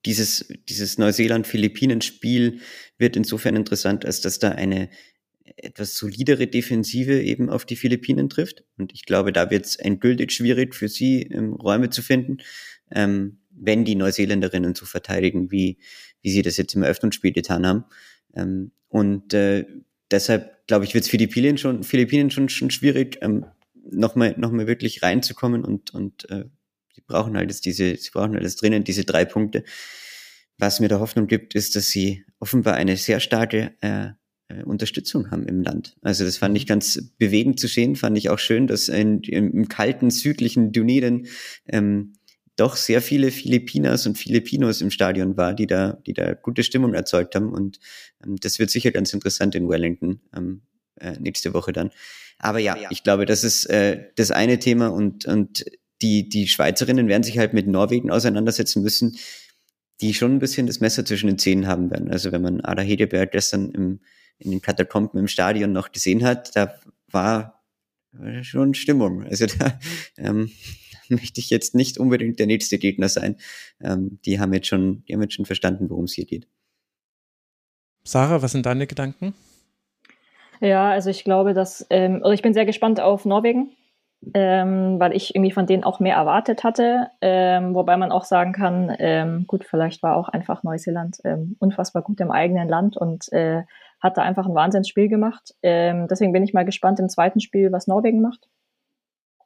dieses, dieses Neuseeland-Philippinen-Spiel wird insofern interessant, als dass da eine etwas solidere Defensive eben auf die Philippinen trifft. Und ich glaube, da wird es endgültig schwierig für sie, ähm, Räume zu finden, ähm, wenn die Neuseeländerinnen so verteidigen, wie, wie sie das jetzt im Eröffnungsspiel getan haben. Ähm, und äh, deshalb, glaube ich, wird es Philippinen schon, Philippinen schon, schon schwierig, ähm, nochmal noch mal wirklich reinzukommen und, und äh, sie brauchen halt jetzt diese, sie brauchen halt jetzt drinnen diese drei Punkte. Was mir da Hoffnung gibt, ist, dass sie offenbar eine sehr starke äh, äh, Unterstützung haben im Land. Also das fand ich mhm. ganz bewegend zu sehen, fand ich auch schön, dass in, im, im kalten südlichen Dunedin ähm, doch sehr viele Filipinas und Filipinos im Stadion war, die da, die da gute Stimmung erzeugt haben. Und ähm, das wird sicher ganz interessant in Wellington ähm, äh, nächste Woche dann. Aber ja, ich glaube, das ist äh, das eine Thema und, und die, die Schweizerinnen werden sich halt mit Norwegen auseinandersetzen müssen, die schon ein bisschen das Messer zwischen den Zähnen haben werden. Also wenn man Ada Hedeberg gestern im, in den Katakomben im Stadion noch gesehen hat, da war schon Stimmung. Also da [LAUGHS] ähm, [LAUGHS] möchte ich jetzt nicht unbedingt der nächste Gegner sein. Ähm, die haben jetzt schon, die haben jetzt schon verstanden, worum es hier geht. Sarah, was sind deine Gedanken? Ja, also ich glaube, dass, ähm, also ich bin sehr gespannt auf Norwegen, ähm, weil ich irgendwie von denen auch mehr erwartet hatte. Ähm, wobei man auch sagen kann, ähm, gut, vielleicht war auch einfach Neuseeland ähm, unfassbar gut im eigenen Land und äh, hat da einfach ein Wahnsinnsspiel gemacht. Ähm, deswegen bin ich mal gespannt im zweiten Spiel, was Norwegen macht.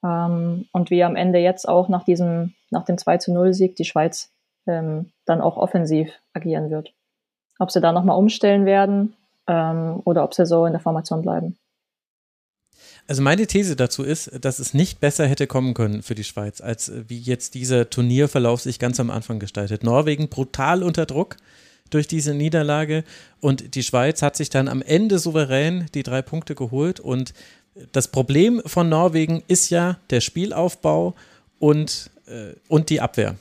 Ähm, und wie am Ende jetzt auch nach diesem, nach dem 2 zu 0 Sieg die Schweiz ähm, dann auch offensiv agieren wird. Ob sie da nochmal umstellen werden ähm, oder ob sie so in der Formation bleiben. Also meine These dazu ist, dass es nicht besser hätte kommen können für die Schweiz, als wie jetzt dieser Turnierverlauf sich ganz am Anfang gestaltet. Norwegen brutal unter Druck durch diese Niederlage und die Schweiz hat sich dann am Ende souverän die drei Punkte geholt und das Problem von Norwegen ist ja der Spielaufbau und, äh, und die Abwehr.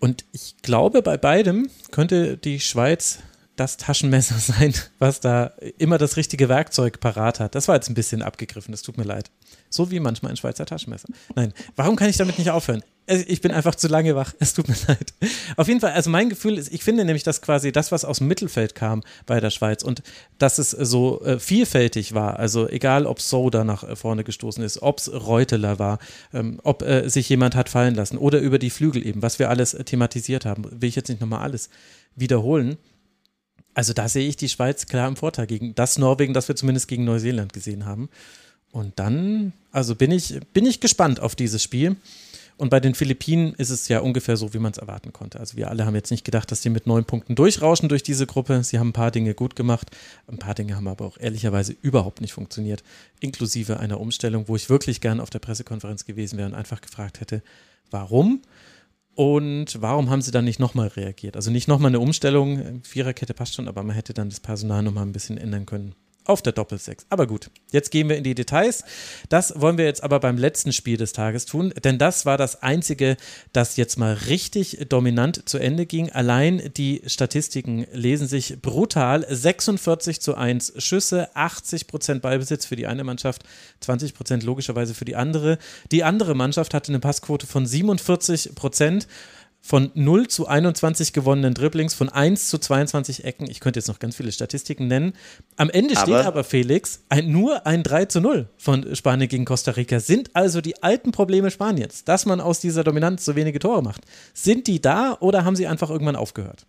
Und ich glaube, bei beidem könnte die Schweiz das Taschenmesser [LAUGHS] sein, was da immer das richtige Werkzeug parat hat. Das war jetzt ein bisschen abgegriffen, das tut mir leid. So wie manchmal ein Schweizer Taschenmesser. Nein, warum kann ich damit nicht aufhören? Ich bin einfach zu lange wach. [LAUGHS] Es tut mir leid. Auf jeden Fall, also mein Gefühl ist, ich finde nämlich, dass quasi das, was aus dem Mittelfeld kam bei der Schweiz und dass es so äh, vielfältig war, also egal, ob Soda nach äh, vorne gestoßen ist, ob es Reuteler war, ähm, ob äh, sich jemand hat fallen lassen oder über die Flügel eben, was wir alles äh, thematisiert haben, will ich jetzt nicht nochmal alles wiederholen. Also da sehe ich die Schweiz klar im Vorteil gegen das Norwegen, das wir zumindest gegen Neuseeland gesehen haben. Und dann, also bin ich, bin ich gespannt auf dieses Spiel. Und bei den Philippinen ist es ja ungefähr so, wie man es erwarten konnte. Also wir alle haben jetzt nicht gedacht, dass die mit neun Punkten durchrauschen durch diese Gruppe. Sie haben ein paar Dinge gut gemacht. Ein paar Dinge haben aber auch ehrlicherweise überhaupt nicht funktioniert. Inklusive einer Umstellung, wo ich wirklich gern auf der Pressekonferenz gewesen wäre und einfach gefragt hätte, warum? Und warum haben sie dann nicht nochmal reagiert? Also nicht nochmal eine Umstellung, Viererkette passt schon, aber man hätte dann das Personal nochmal ein bisschen ändern können auf der Doppelsechs. Aber gut, jetzt gehen wir in die Details. Das wollen wir jetzt aber beim letzten Spiel des Tages tun, denn das war das einzige, das jetzt mal richtig dominant zu Ende ging. Allein die Statistiken lesen sich brutal. 46 zu 1 Schüsse, 80 Prozent Ballbesitz für die eine Mannschaft, 20 Prozent logischerweise für die andere. Die andere Mannschaft hatte eine Passquote von 47 Prozent von 0 zu 21 gewonnenen Dribblings, von 1 zu 22 Ecken. Ich könnte jetzt noch ganz viele Statistiken nennen. Am Ende steht aber, aber Felix ein, nur ein 3 zu 0 von Spanien gegen Costa Rica. Sind also die alten Probleme Spaniens, dass man aus dieser Dominanz so wenige Tore macht, sind die da oder haben sie einfach irgendwann aufgehört?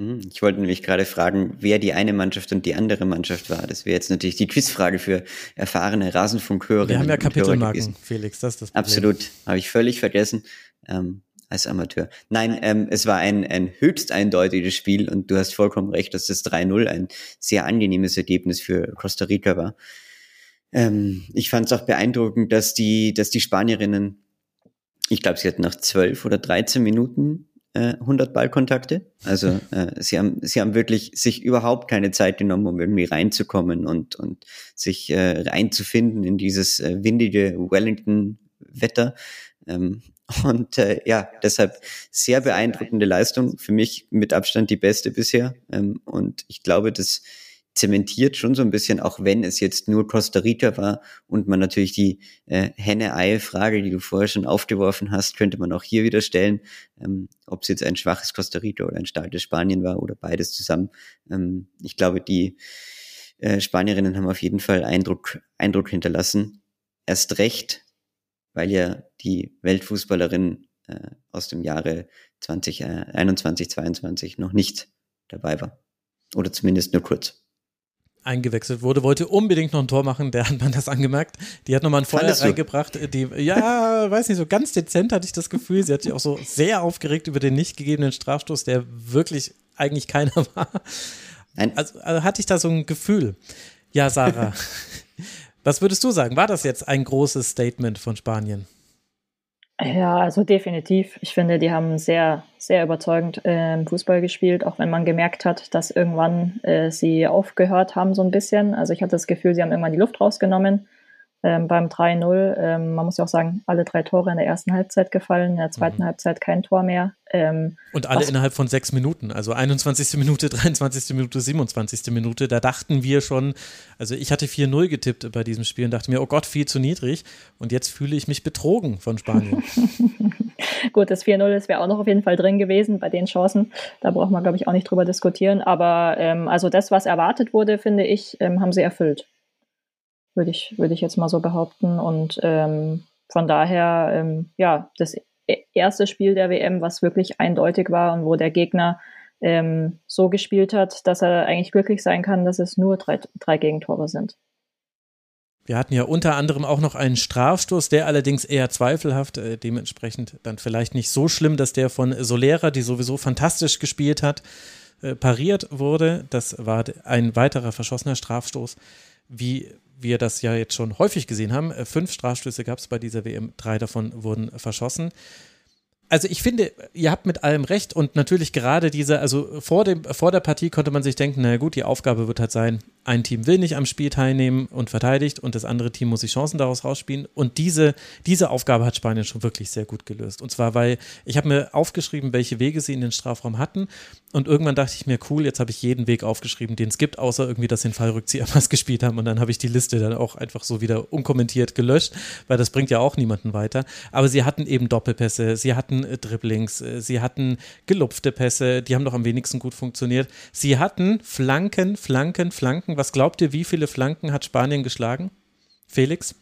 Hm, ich wollte nämlich gerade fragen, wer die eine Mannschaft und die andere Mannschaft war. Das wäre jetzt natürlich die Quizfrage für erfahrene Rasenfunkhörer. Wir haben ja Kapitelmarken, Felix, das ist das Problem. Absolut, habe ich völlig vergessen. Ähm, als Amateur. Nein, ähm, es war ein, ein höchst eindeutiges Spiel und du hast vollkommen recht, dass das 3-0 ein sehr angenehmes Ergebnis für Costa Rica war. Ähm, ich fand es auch beeindruckend, dass die, dass die Spanierinnen, ich glaube, sie hatten nach 12 oder 13 Minuten äh, 100 Ballkontakte. Also äh, sie haben sie haben wirklich sich überhaupt keine Zeit genommen, um irgendwie reinzukommen und und sich äh, reinzufinden in dieses äh, windige Wellington Wetter. Ähm, und äh, ja, deshalb sehr beeindruckende Leistung. Für mich mit Abstand die beste bisher. Ähm, und ich glaube, das zementiert schon so ein bisschen, auch wenn es jetzt nur Costa Rica war und man natürlich die äh, Henne-Ei-Frage, die du vorher schon aufgeworfen hast, könnte man auch hier wieder stellen, ähm, ob es jetzt ein schwaches Costa Rica oder ein starkes Spanien war oder beides zusammen. Ähm, ich glaube, die äh, Spanierinnen haben auf jeden Fall Eindruck, Eindruck hinterlassen. Erst recht, weil ja die Weltfußballerin äh, aus dem Jahre 2021, 22 noch nicht dabei war. Oder zumindest nur kurz eingewechselt wurde, wollte unbedingt noch ein Tor machen, der hat man das angemerkt. Die hat nochmal ein Feuer reingebracht. Die, ja, [LAUGHS] weiß nicht, so ganz dezent hatte ich das Gefühl. Sie hat sich auch so sehr aufgeregt über den nicht gegebenen Strafstoß, der wirklich eigentlich keiner [LAUGHS] war. Also, also hatte ich da so ein Gefühl. Ja, Sarah, [LAUGHS] was würdest du sagen? War das jetzt ein großes Statement von Spanien? Ja, also definitiv. Ich finde, die haben sehr, sehr überzeugend äh, Fußball gespielt, auch wenn man gemerkt hat, dass irgendwann äh, sie aufgehört haben, so ein bisschen. Also ich hatte das Gefühl, sie haben irgendwann die Luft rausgenommen ähm, beim 3-0. Ähm, man muss ja auch sagen, alle drei Tore in der ersten Halbzeit gefallen, in der zweiten mhm. Halbzeit kein Tor mehr. Ähm, und alle innerhalb von sechs Minuten, also 21. Minute, [LAUGHS] 23. Minute, 27. Minute. Da dachten wir schon, also ich hatte 4-0 getippt bei diesem Spiel und dachte mir, oh Gott, viel zu niedrig. Und jetzt fühle ich mich betrogen von Spanien. [LAUGHS] Gut, das 4-0, das wäre auch noch auf jeden Fall drin gewesen bei den Chancen. Da braucht man, glaube ich, auch nicht drüber diskutieren. Aber ähm, also das, was erwartet wurde, finde ich, ähm, haben sie erfüllt würde ich, würde ich jetzt mal so behaupten. Und ähm, von daher, ähm, ja, das e-, erste Spiel der WM, was wirklich eindeutig war und wo der Gegner ähm, so gespielt hat, dass er eigentlich glücklich sein kann, dass es nur drei, drei Gegentore sind. Wir hatten ja unter anderem auch noch einen Strafstoß, der allerdings eher zweifelhaft, äh, dementsprechend dann vielleicht nicht so schlimm, dass der von Solera, die sowieso fantastisch gespielt hat, äh, pariert wurde. Das war ein weiterer verschossener Strafstoß. Wie wir das ja jetzt schon häufig gesehen haben. Äh, fünf Strafstöße gab es bei dieser WM, drei davon wurden verschossen also ich finde, ihr habt mit allem recht und natürlich gerade diese, also vor, dem, vor der Partie konnte man sich denken, na gut, die Aufgabe wird halt sein, ein Team will nicht am Spiel teilnehmen und verteidigt und das andere Team muss sich Chancen daraus rausspielen. Und diese, diese Aufgabe hat Spanien schon wirklich sehr gut gelöst. Und zwar, weil ich habe mir aufgeschrieben, welche Wege sie in den Strafraum hatten. Und irgendwann dachte ich mir, cool, jetzt habe ich jeden Weg aufgeschrieben, den es gibt, außer irgendwie, dass den Fallrückzieher [LAUGHS] was gespielt haben. Und dann habe ich die Liste dann auch einfach so wieder unkommentiert gelöscht, weil das bringt ja auch niemanden weiter, aber sie hatten eben Doppelpässe, sie hatten hatten äh, Dribblings, äh, sie hatten gelupfte Pässe, die haben doch am wenigsten gut funktioniert. Sie hatten Flanken, Flanken, Flanken. Was glaubt ihr, wie viele Flanken hat Spanien geschlagen? Felix?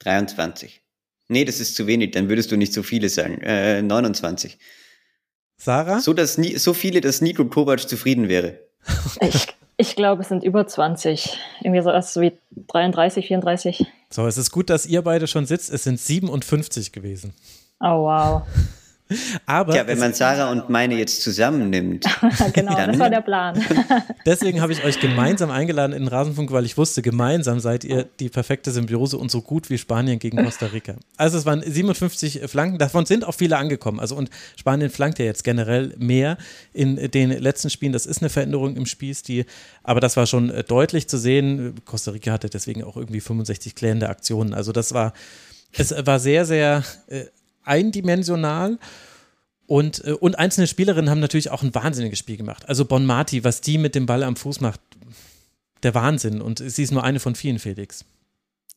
23. Nee, das ist zu wenig, dann würdest du nicht so viele sagen. Äh, 29. Sarah? So, dass nie, so viele, dass Nico Kovac zufrieden wäre. Ich, ich glaube, es sind über 20. Irgendwie so erst so wie 33, 34. So, es ist gut, dass ihr beide schon sitzt. Es sind 57 gewesen. Oh, wow. Aber ja, wenn man Sarah und meine jetzt zusammennimmt. [LAUGHS] genau, das war der Plan. [LAUGHS] Deswegen habe ich euch gemeinsam eingeladen in den Rasenfunk, weil ich wusste, gemeinsam seid ihr die perfekte Symbiose und so gut wie Spanien gegen Costa Rica. Also es waren 57 Flanken, davon sind auch viele angekommen. Also und Spanien flankt ja jetzt generell mehr in den letzten Spielen. Das ist eine Veränderung im Spielstil, aber das war schon deutlich zu sehen. Costa Rica hatte deswegen auch irgendwie 65 klärende Aktionen. Also das war es war sehr, sehr äh, eindimensional. Und, äh, und einzelne Spielerinnen haben natürlich auch ein wahnsinniges Spiel gemacht. Also Bon Marti, was die mit dem Ball am Fuß macht, der Wahnsinn. Und sie ist nur eine von vielen, Felix.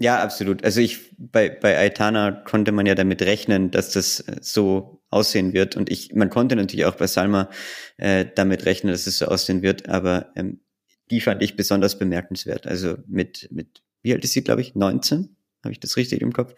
Ja, absolut. Also ich, bei, bei Aitana konnte man ja damit rechnen, dass das äh, so aussehen wird. Und ich, man konnte natürlich auch bei Salma äh, damit rechnen, dass es so aussehen wird. Aber ähm, die fand ich besonders bemerkenswert. Also mit, mit, wie alt ist sie, glaube ich? 19? Habe ich das richtig im Kopf?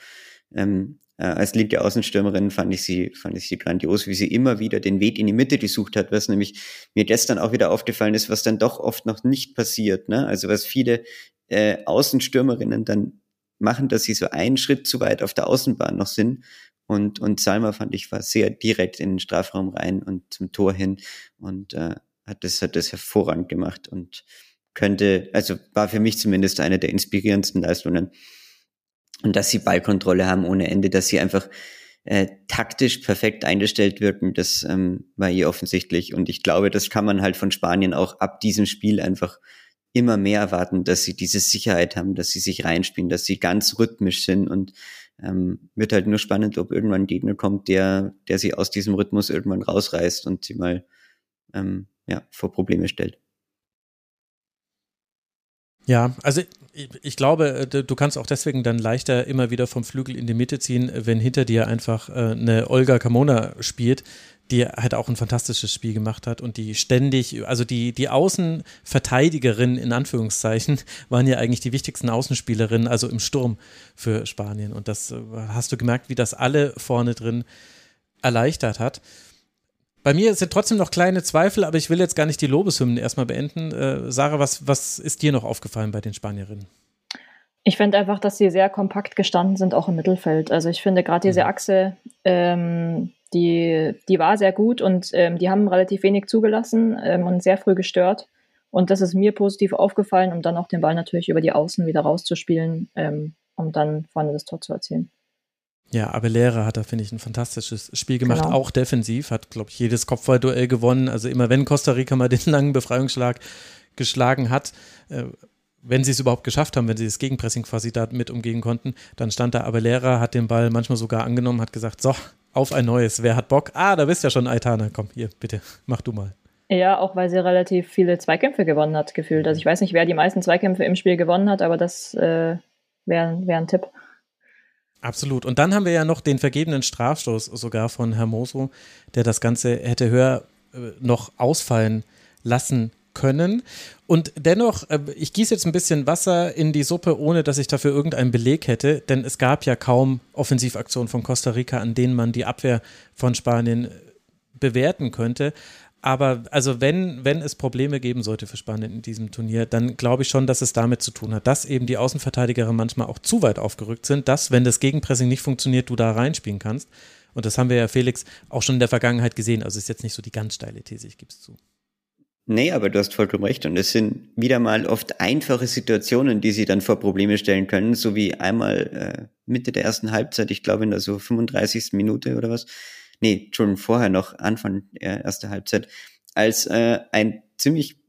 Ähm, äh, als linke Außenstürmerin fand ich sie, fand ich sie grandios, wie sie immer wieder den Weg in die Mitte gesucht hat, was nämlich mir gestern auch wieder aufgefallen ist, was dann doch oft noch nicht passiert. Ne? Also was viele äh, Außenstürmerinnen dann machen, dass sie so einen Schritt zu weit auf der Außenbahn noch sind. Und, und Salma fand ich war sehr direkt in den Strafraum rein und zum Tor hin und äh, hat das, hat das hervorragend gemacht und könnte, also war für mich zumindest eine der inspirierendsten Leistungen und dass sie Ballkontrolle haben ohne Ende, dass sie einfach äh, taktisch perfekt eingestellt wirken, das ähm, war hier offensichtlich. Und ich glaube, das kann man halt von Spanien auch ab diesem Spiel einfach immer mehr erwarten, dass sie diese Sicherheit haben, dass sie sich reinspielen, dass sie ganz rhythmisch sind und ähm, wird halt nur spannend, ob irgendwann ein Gegner kommt, der, der sie aus diesem Rhythmus irgendwann rausreißt und sie mal ähm, ja, vor Probleme stellt. Ja, also ich, glaube, äh, du kannst auch deswegen dann leichter immer wieder vom Flügel in die Mitte ziehen, wenn hinter dir einfach äh, eine Olga Kamona spielt, die halt auch ein fantastisches Spiel gemacht hat und die ständig, also die, die Außenverteidigerinnen in Anführungszeichen [LAUGHS] waren ja eigentlich die wichtigsten Außenspielerinnen, also im Sturm für Spanien. Und das äh, hast du gemerkt, wie das alle vorne drin erleichtert hat. Bei mir sind trotzdem noch kleine Zweifel, aber ich will jetzt gar nicht die Lobeshymnen erstmal beenden. Äh, Sarah, was, was ist dir noch aufgefallen bei den Spanierinnen? Ich finde einfach, dass sie sehr kompakt gestanden sind, auch im Mittelfeld. Also ich finde gerade diese mhm. Achse, ähm, die, die war sehr gut und ähm, die haben relativ wenig zugelassen ähm, und sehr früh gestört. Und das ist mir positiv aufgefallen, um dann auch den Ball natürlich über die Außen wieder rauszuspielen, ähm, um dann vorne das Tor zu erzielen. Ja, Abelera hat da, finde ich, ein fantastisches Spiel gemacht, genau. auch defensiv, hat, glaube ich, jedes Kopfballduell gewonnen. Also immer wenn Costa Rica mal [LAUGHS] den langen Befreiungsschlag geschlagen hat, äh, wenn sie es überhaupt geschafft haben, wenn sie das Gegenpressing quasi da mit umgehen konnten, dann stand da Abelera, hat den Ball manchmal sogar angenommen, hat gesagt, so, auf ein neues, wer hat Bock? Ah, da bist ja schon Aitana, komm, hier, bitte, mach du mal. Ja, auch weil sie relativ viele Zweikämpfe gewonnen hat, gefühlt. Also ich weiß nicht, wer die meisten Zweikämpfe im Spiel gewonnen hat, aber das äh, wäre wär ein Tipp. Absolut. Und dann haben wir ja noch den vergebenen Strafstoß sogar von Hermoso, der das Ganze hätte höher äh, noch ausfallen lassen können. Und dennoch, äh, ich gieße jetzt ein bisschen Wasser in die Suppe, ohne dass ich dafür irgendeinen Beleg hätte, denn es gab ja kaum Offensivaktionen von Costa Rica, an denen man die Abwehr von Spanien bewerten könnte. Aber also wenn, wenn es Probleme geben sollte für Spanien in diesem Turnier, dann glaube ich schon, dass es damit zu tun hat, dass eben die Außenverteidigerinnen manchmal auch zu weit aufgerückt sind, dass, wenn das Gegenpressing nicht funktioniert, du da reinspielen kannst. Und das haben wir ja, Felix, auch schon in der Vergangenheit gesehen. Also ist jetzt nicht so die ganz steile These, ich gebe es zu. Nee, aber du hast vollkommen recht. Und es sind wieder mal oft einfache Situationen, die sie dann vor Probleme stellen können, so wie einmal äh, Mitte der ersten Halbzeit, ich glaube in der so 35. Minute oder was, nee, schon vorher noch, Anfang der ersten Halbzeit, als äh, ein ziemlich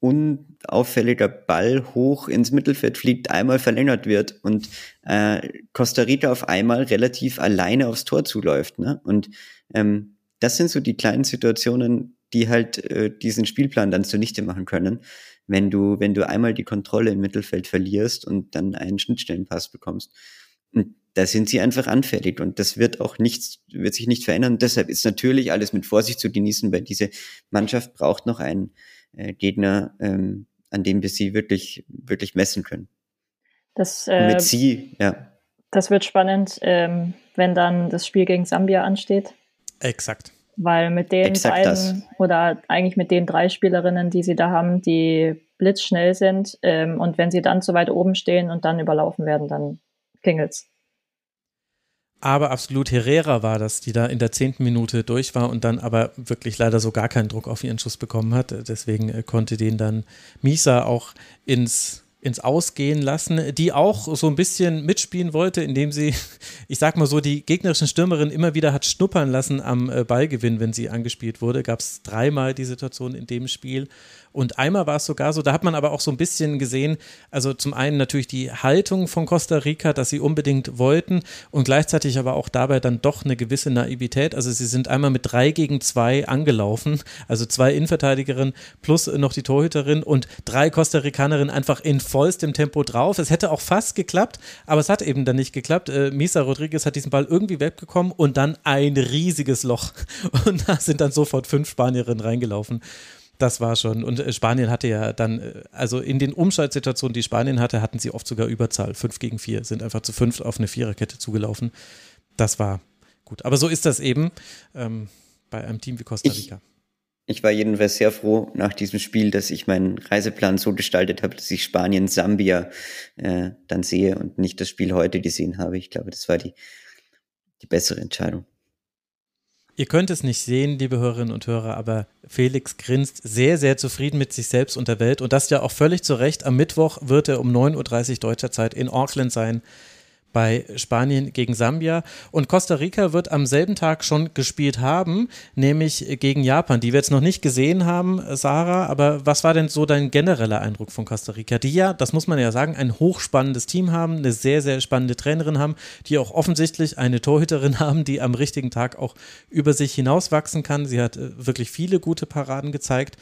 unauffälliger Ball hoch ins Mittelfeld fliegt, einmal verlängert wird und äh, Costa Rica auf einmal relativ alleine aufs Tor zuläuft. Ne? Und ähm, das sind so die kleinen Situationen, die halt äh, diesen Spielplan dann zunichte machen können, wenn du, wenn du einmal die Kontrolle im Mittelfeld verlierst und dann einen Schnittstellenpass bekommst. Und da sind sie einfach anfällig und das wird auch nichts, wird sich nicht verändern. Und deshalb ist natürlich alles mit Vorsicht zu genießen, weil diese Mannschaft braucht noch einen äh, Gegner, ähm, an dem wir sie wirklich, wirklich messen können. Das, äh, mit sie, ja. Das wird spannend, ähm, wenn dann das Spiel gegen Sambia ansteht. Exakt. Weil mit den Exakt beiden das. oder eigentlich mit den drei Spielerinnen, die sie da haben, die blitzschnell sind ähm, und wenn sie dann zu weit oben stehen und dann überlaufen werden, dann klingelt's. Aber absolut Herrera war das, die da in der zehnten Minute durch war und dann aber wirklich leider so gar keinen Druck auf ihren Schuss bekommen hat. Deswegen äh, konnte den dann Misa auch ins ins Ausgehen lassen, die auch so ein bisschen mitspielen wollte, indem sie, [LAUGHS] ich sag mal so, die gegnerischen Stürmerin immer wieder hat schnuppern lassen am äh, Ballgewinn, wenn sie angespielt wurde. Gab es dreimal die Situation in dem Spiel. Und einmal war es sogar so, da hat man aber auch so ein bisschen gesehen, also zum einen natürlich die Haltung von Costa Rica, dass sie unbedingt wollten und gleichzeitig aber auch dabei dann doch eine gewisse Naivität. Also sie sind einmal mit drei gegen zwei angelaufen, also zwei Innenverteidigerinnen plus noch die Torhüterin und drei Costa Ricanerinnen einfach in vollstem Tempo drauf. Es hätte auch fast geklappt, aber es hat eben dann nicht geklappt. Äh, Misa Rodriguez hat diesen Ball irgendwie wegbekommen und dann ein riesiges Loch. [LAUGHS] Und da sind dann sofort fünf Spanierinnen reingelaufen. Das war schon. Und äh, Spanien hatte ja dann, äh, also in den Umschaltsituationen, die Spanien hatte, hatten sie oft sogar Überzahl. Fünf gegen vier, sind einfach zu fünf auf eine Viererkette zugelaufen. Das war gut. Aber so ist das eben ähm, bei einem Team wie Costa Rica. Ich, ich war jedenfalls sehr froh nach diesem Spiel, dass ich meinen Reiseplan so gestaltet habe, dass ich Spanien, Sambia äh, dann sehe und nicht das Spiel heute gesehen habe. Ich glaube, das war die, die bessere Entscheidung. Ihr könnt es nicht sehen, liebe Hörerinnen und Hörer, aber Felix grinst sehr, sehr zufrieden mit sich selbst und der Welt. Und das ja auch völlig zu Recht. Am Mittwoch wird er um 9.30 Uhr deutscher Zeit in Auckland sein bei Spanien gegen Sambia. Und Costa Rica wird am selben Tag schon gespielt haben, nämlich gegen Japan, die wir jetzt noch nicht gesehen haben, Sarah. Aber was war denn so dein genereller Eindruck von Costa Rica? Die ja, das muss man ja sagen, ein hochspannendes Team haben, eine sehr, sehr spannende Trainerin haben, die auch offensichtlich eine Torhüterin [LAUGHS] haben, die am richtigen Tag auch über sich hinauswachsen kann. Sie hat äh, wirklich viele gute Paraden gezeigt.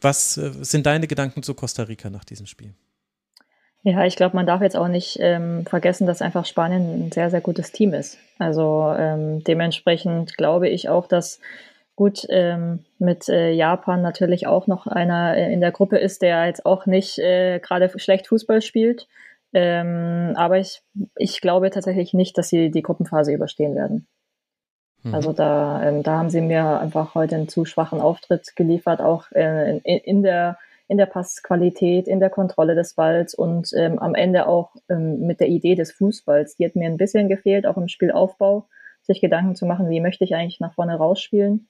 Was äh, sind deine Gedanken zu Costa Rica nach diesem Spiel? Ja, ich glaube, man darf jetzt auch nicht ähm, vergessen, dass einfach Spanien ein sehr, sehr gutes Team ist. Also ähm, dementsprechend glaube ich auch, dass gut ähm, mit äh, Japan natürlich auch noch einer äh, in der Gruppe ist, der jetzt auch nicht äh, gerade schlecht Fußball spielt. Ähm, aber ich, ich glaube tatsächlich nicht, dass sie die Gruppenphase überstehen werden. Mhm. Also da, ähm, da haben sie mir einfach heute einen zu schwachen Auftritt geliefert, auch äh, in, in der in der Passqualität, in der Kontrolle des Balls und ähm, am Ende auch ähm, mit der Idee des Fußballs. Die hat mir ein bisschen gefehlt, auch im Spielaufbau, sich Gedanken zu machen, wie möchte ich eigentlich nach vorne rausspielen.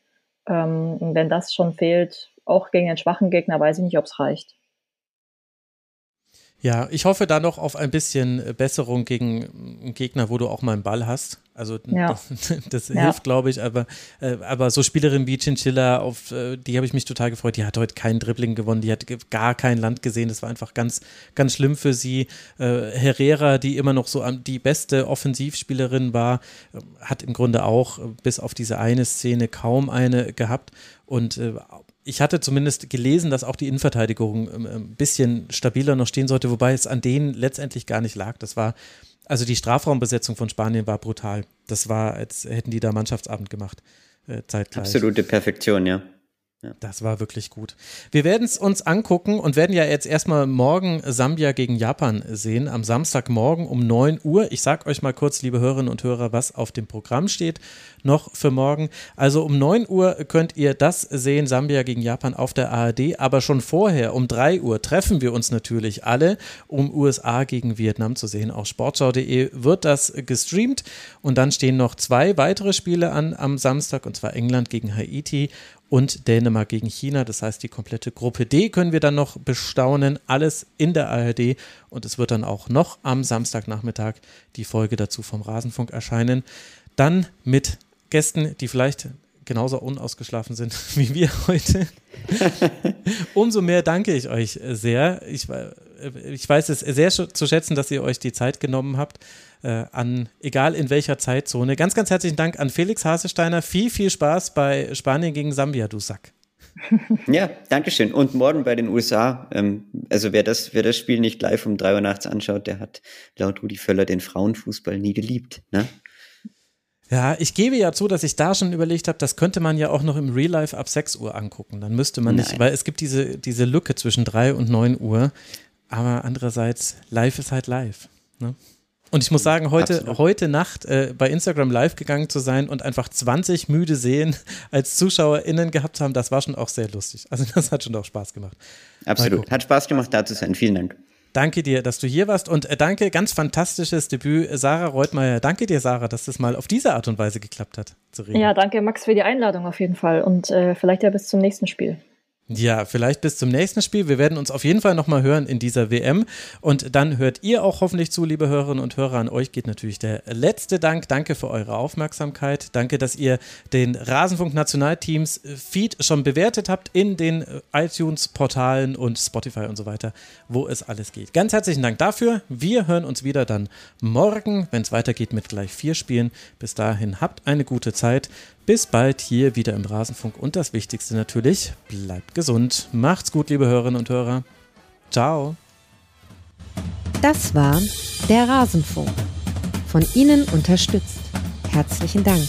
Ähm, wenn das schon fehlt, auch gegen einen schwachen Gegner, weiß ich nicht, ob es reicht. Ja, ich hoffe da noch auf ein bisschen Besserung gegen einen Gegner, wo du auch mal einen Ball hast. Also [LAUGHS] ja. das, das ja. hilft, glaube ich. Aber, äh, aber so Spielerin wie Chinchilla, auf äh, die habe ich mich total gefreut. Die hat heute keinen Dribbling gewonnen, die hat gar kein Land gesehen. Das war einfach ganz, ganz schlimm für sie. Äh, Herrera, die immer noch so die beste Offensivspielerin war, hat im Grunde auch bis auf diese eine Szene kaum eine gehabt. Und ich hatte zumindest gelesen, dass auch die Innenverteidigung ähm, ein bisschen stabiler noch stehen sollte, wobei es an denen letztendlich gar nicht lag. Das war, also die Strafraumbesetzung von Spanien war brutal. Das war, als hätten die da Mannschaftsabend gemacht, äh, zeitgleich. Absolute Perfektion, ja. Das war wirklich gut. Wir werden es uns angucken und werden ja jetzt erstmal morgen Sambia gegen Japan sehen, am Samstagmorgen um 9 Uhr. Ich sage euch mal kurz, liebe Hörerinnen und Hörer, was auf dem Programm steht noch für morgen. Also um 9 Uhr könnt ihr das sehen, Sambia gegen Japan auf der ARD, aber schon vorher um 3 Uhr treffen wir uns natürlich alle, um USA gegen Vietnam zu sehen. Auf sportschau.de wird das gestreamt und dann stehen noch zwei weitere Spiele an am Samstag und zwar England gegen Haiti und Dänemark gegen China. Das heißt, die komplette Gruppe D können wir dann noch bestaunen. Alles in der ARD. Und es wird dann auch noch am Samstagnachmittag die Folge dazu vom Rasenfunk erscheinen. Dann mit Gästen, die vielleicht genauso unausgeschlafen sind [LAUGHS] wie wir heute. [LAUGHS] Umso mehr danke ich euch sehr. Ich, ich weiß es sehr zu schätzen, dass ihr euch die Zeit genommen habt äh, an, egal in welcher Zeitzone. Ganz, ganz herzlichen Dank an Felix Hasesteiner. Viel, viel Spaß bei Spanien gegen Sambia, du Sack. [LAUGHS] Ja, danke schön. Und morgen bei den USA, ähm, also wer das, wer das Spiel nicht live um drei Uhr nachts anschaut, der hat laut Rudi Völler den Frauenfußball nie geliebt. Ne? Ja, ich gebe ja zu, dass ich da schon überlegt habe, das könnte man ja auch noch im Real Life ab 6 Uhr angucken. Dann müsste man Nein. nicht, weil es gibt diese, diese Lücke zwischen 3 und 9 Uhr. Aber andererseits, live ist halt live. Ne? Und ich muss sagen, heute, heute Nacht äh, bei Instagram live gegangen zu sein und einfach 20 müde Seen [LAUGHS] als ZuschauerInnen gehabt zu haben, das war schon auch sehr lustig. Also [LAUGHS] das hat schon auch Spaß gemacht. Absolut. Hat Spaß gemacht, da zu sein. Vielen Dank. Danke dir, dass du hier warst und äh, danke, ganz fantastisches Debüt, Sarah Reutmeier. Danke dir, Sarah, dass das mal auf diese Art und Weise geklappt hat. Zu reden. Ja, danke, Max, für die Einladung auf jeden Fall und äh, vielleicht ja bis zum nächsten Spiel. Ja, vielleicht bis zum nächsten Spiel. Wir werden uns auf jeden Fall nochmal hören in dieser WM. Und dann hört ihr auch hoffentlich zu, liebe Hörerinnen und Hörer. An euch geht natürlich der letzte Dank. Danke für eure Aufmerksamkeit. Danke, dass ihr den Rasenfunk Nationalteams Feed schon bewertet habt in den iTunes-Portalen und Spotify und so weiter, wo es alles geht. Ganz herzlichen Dank dafür. Wir hören uns wieder dann morgen, wenn es weitergeht mit gleich vier Spielen. Bis dahin habt eine gute Zeit. Bis bald hier wieder im Rasenfunk und das Wichtigste natürlich, bleibt gesund. Macht's gut, liebe Hörerinnen und Hörer. Ciao. Das war der Rasenfunk. Von Ihnen unterstützt. Herzlichen Dank.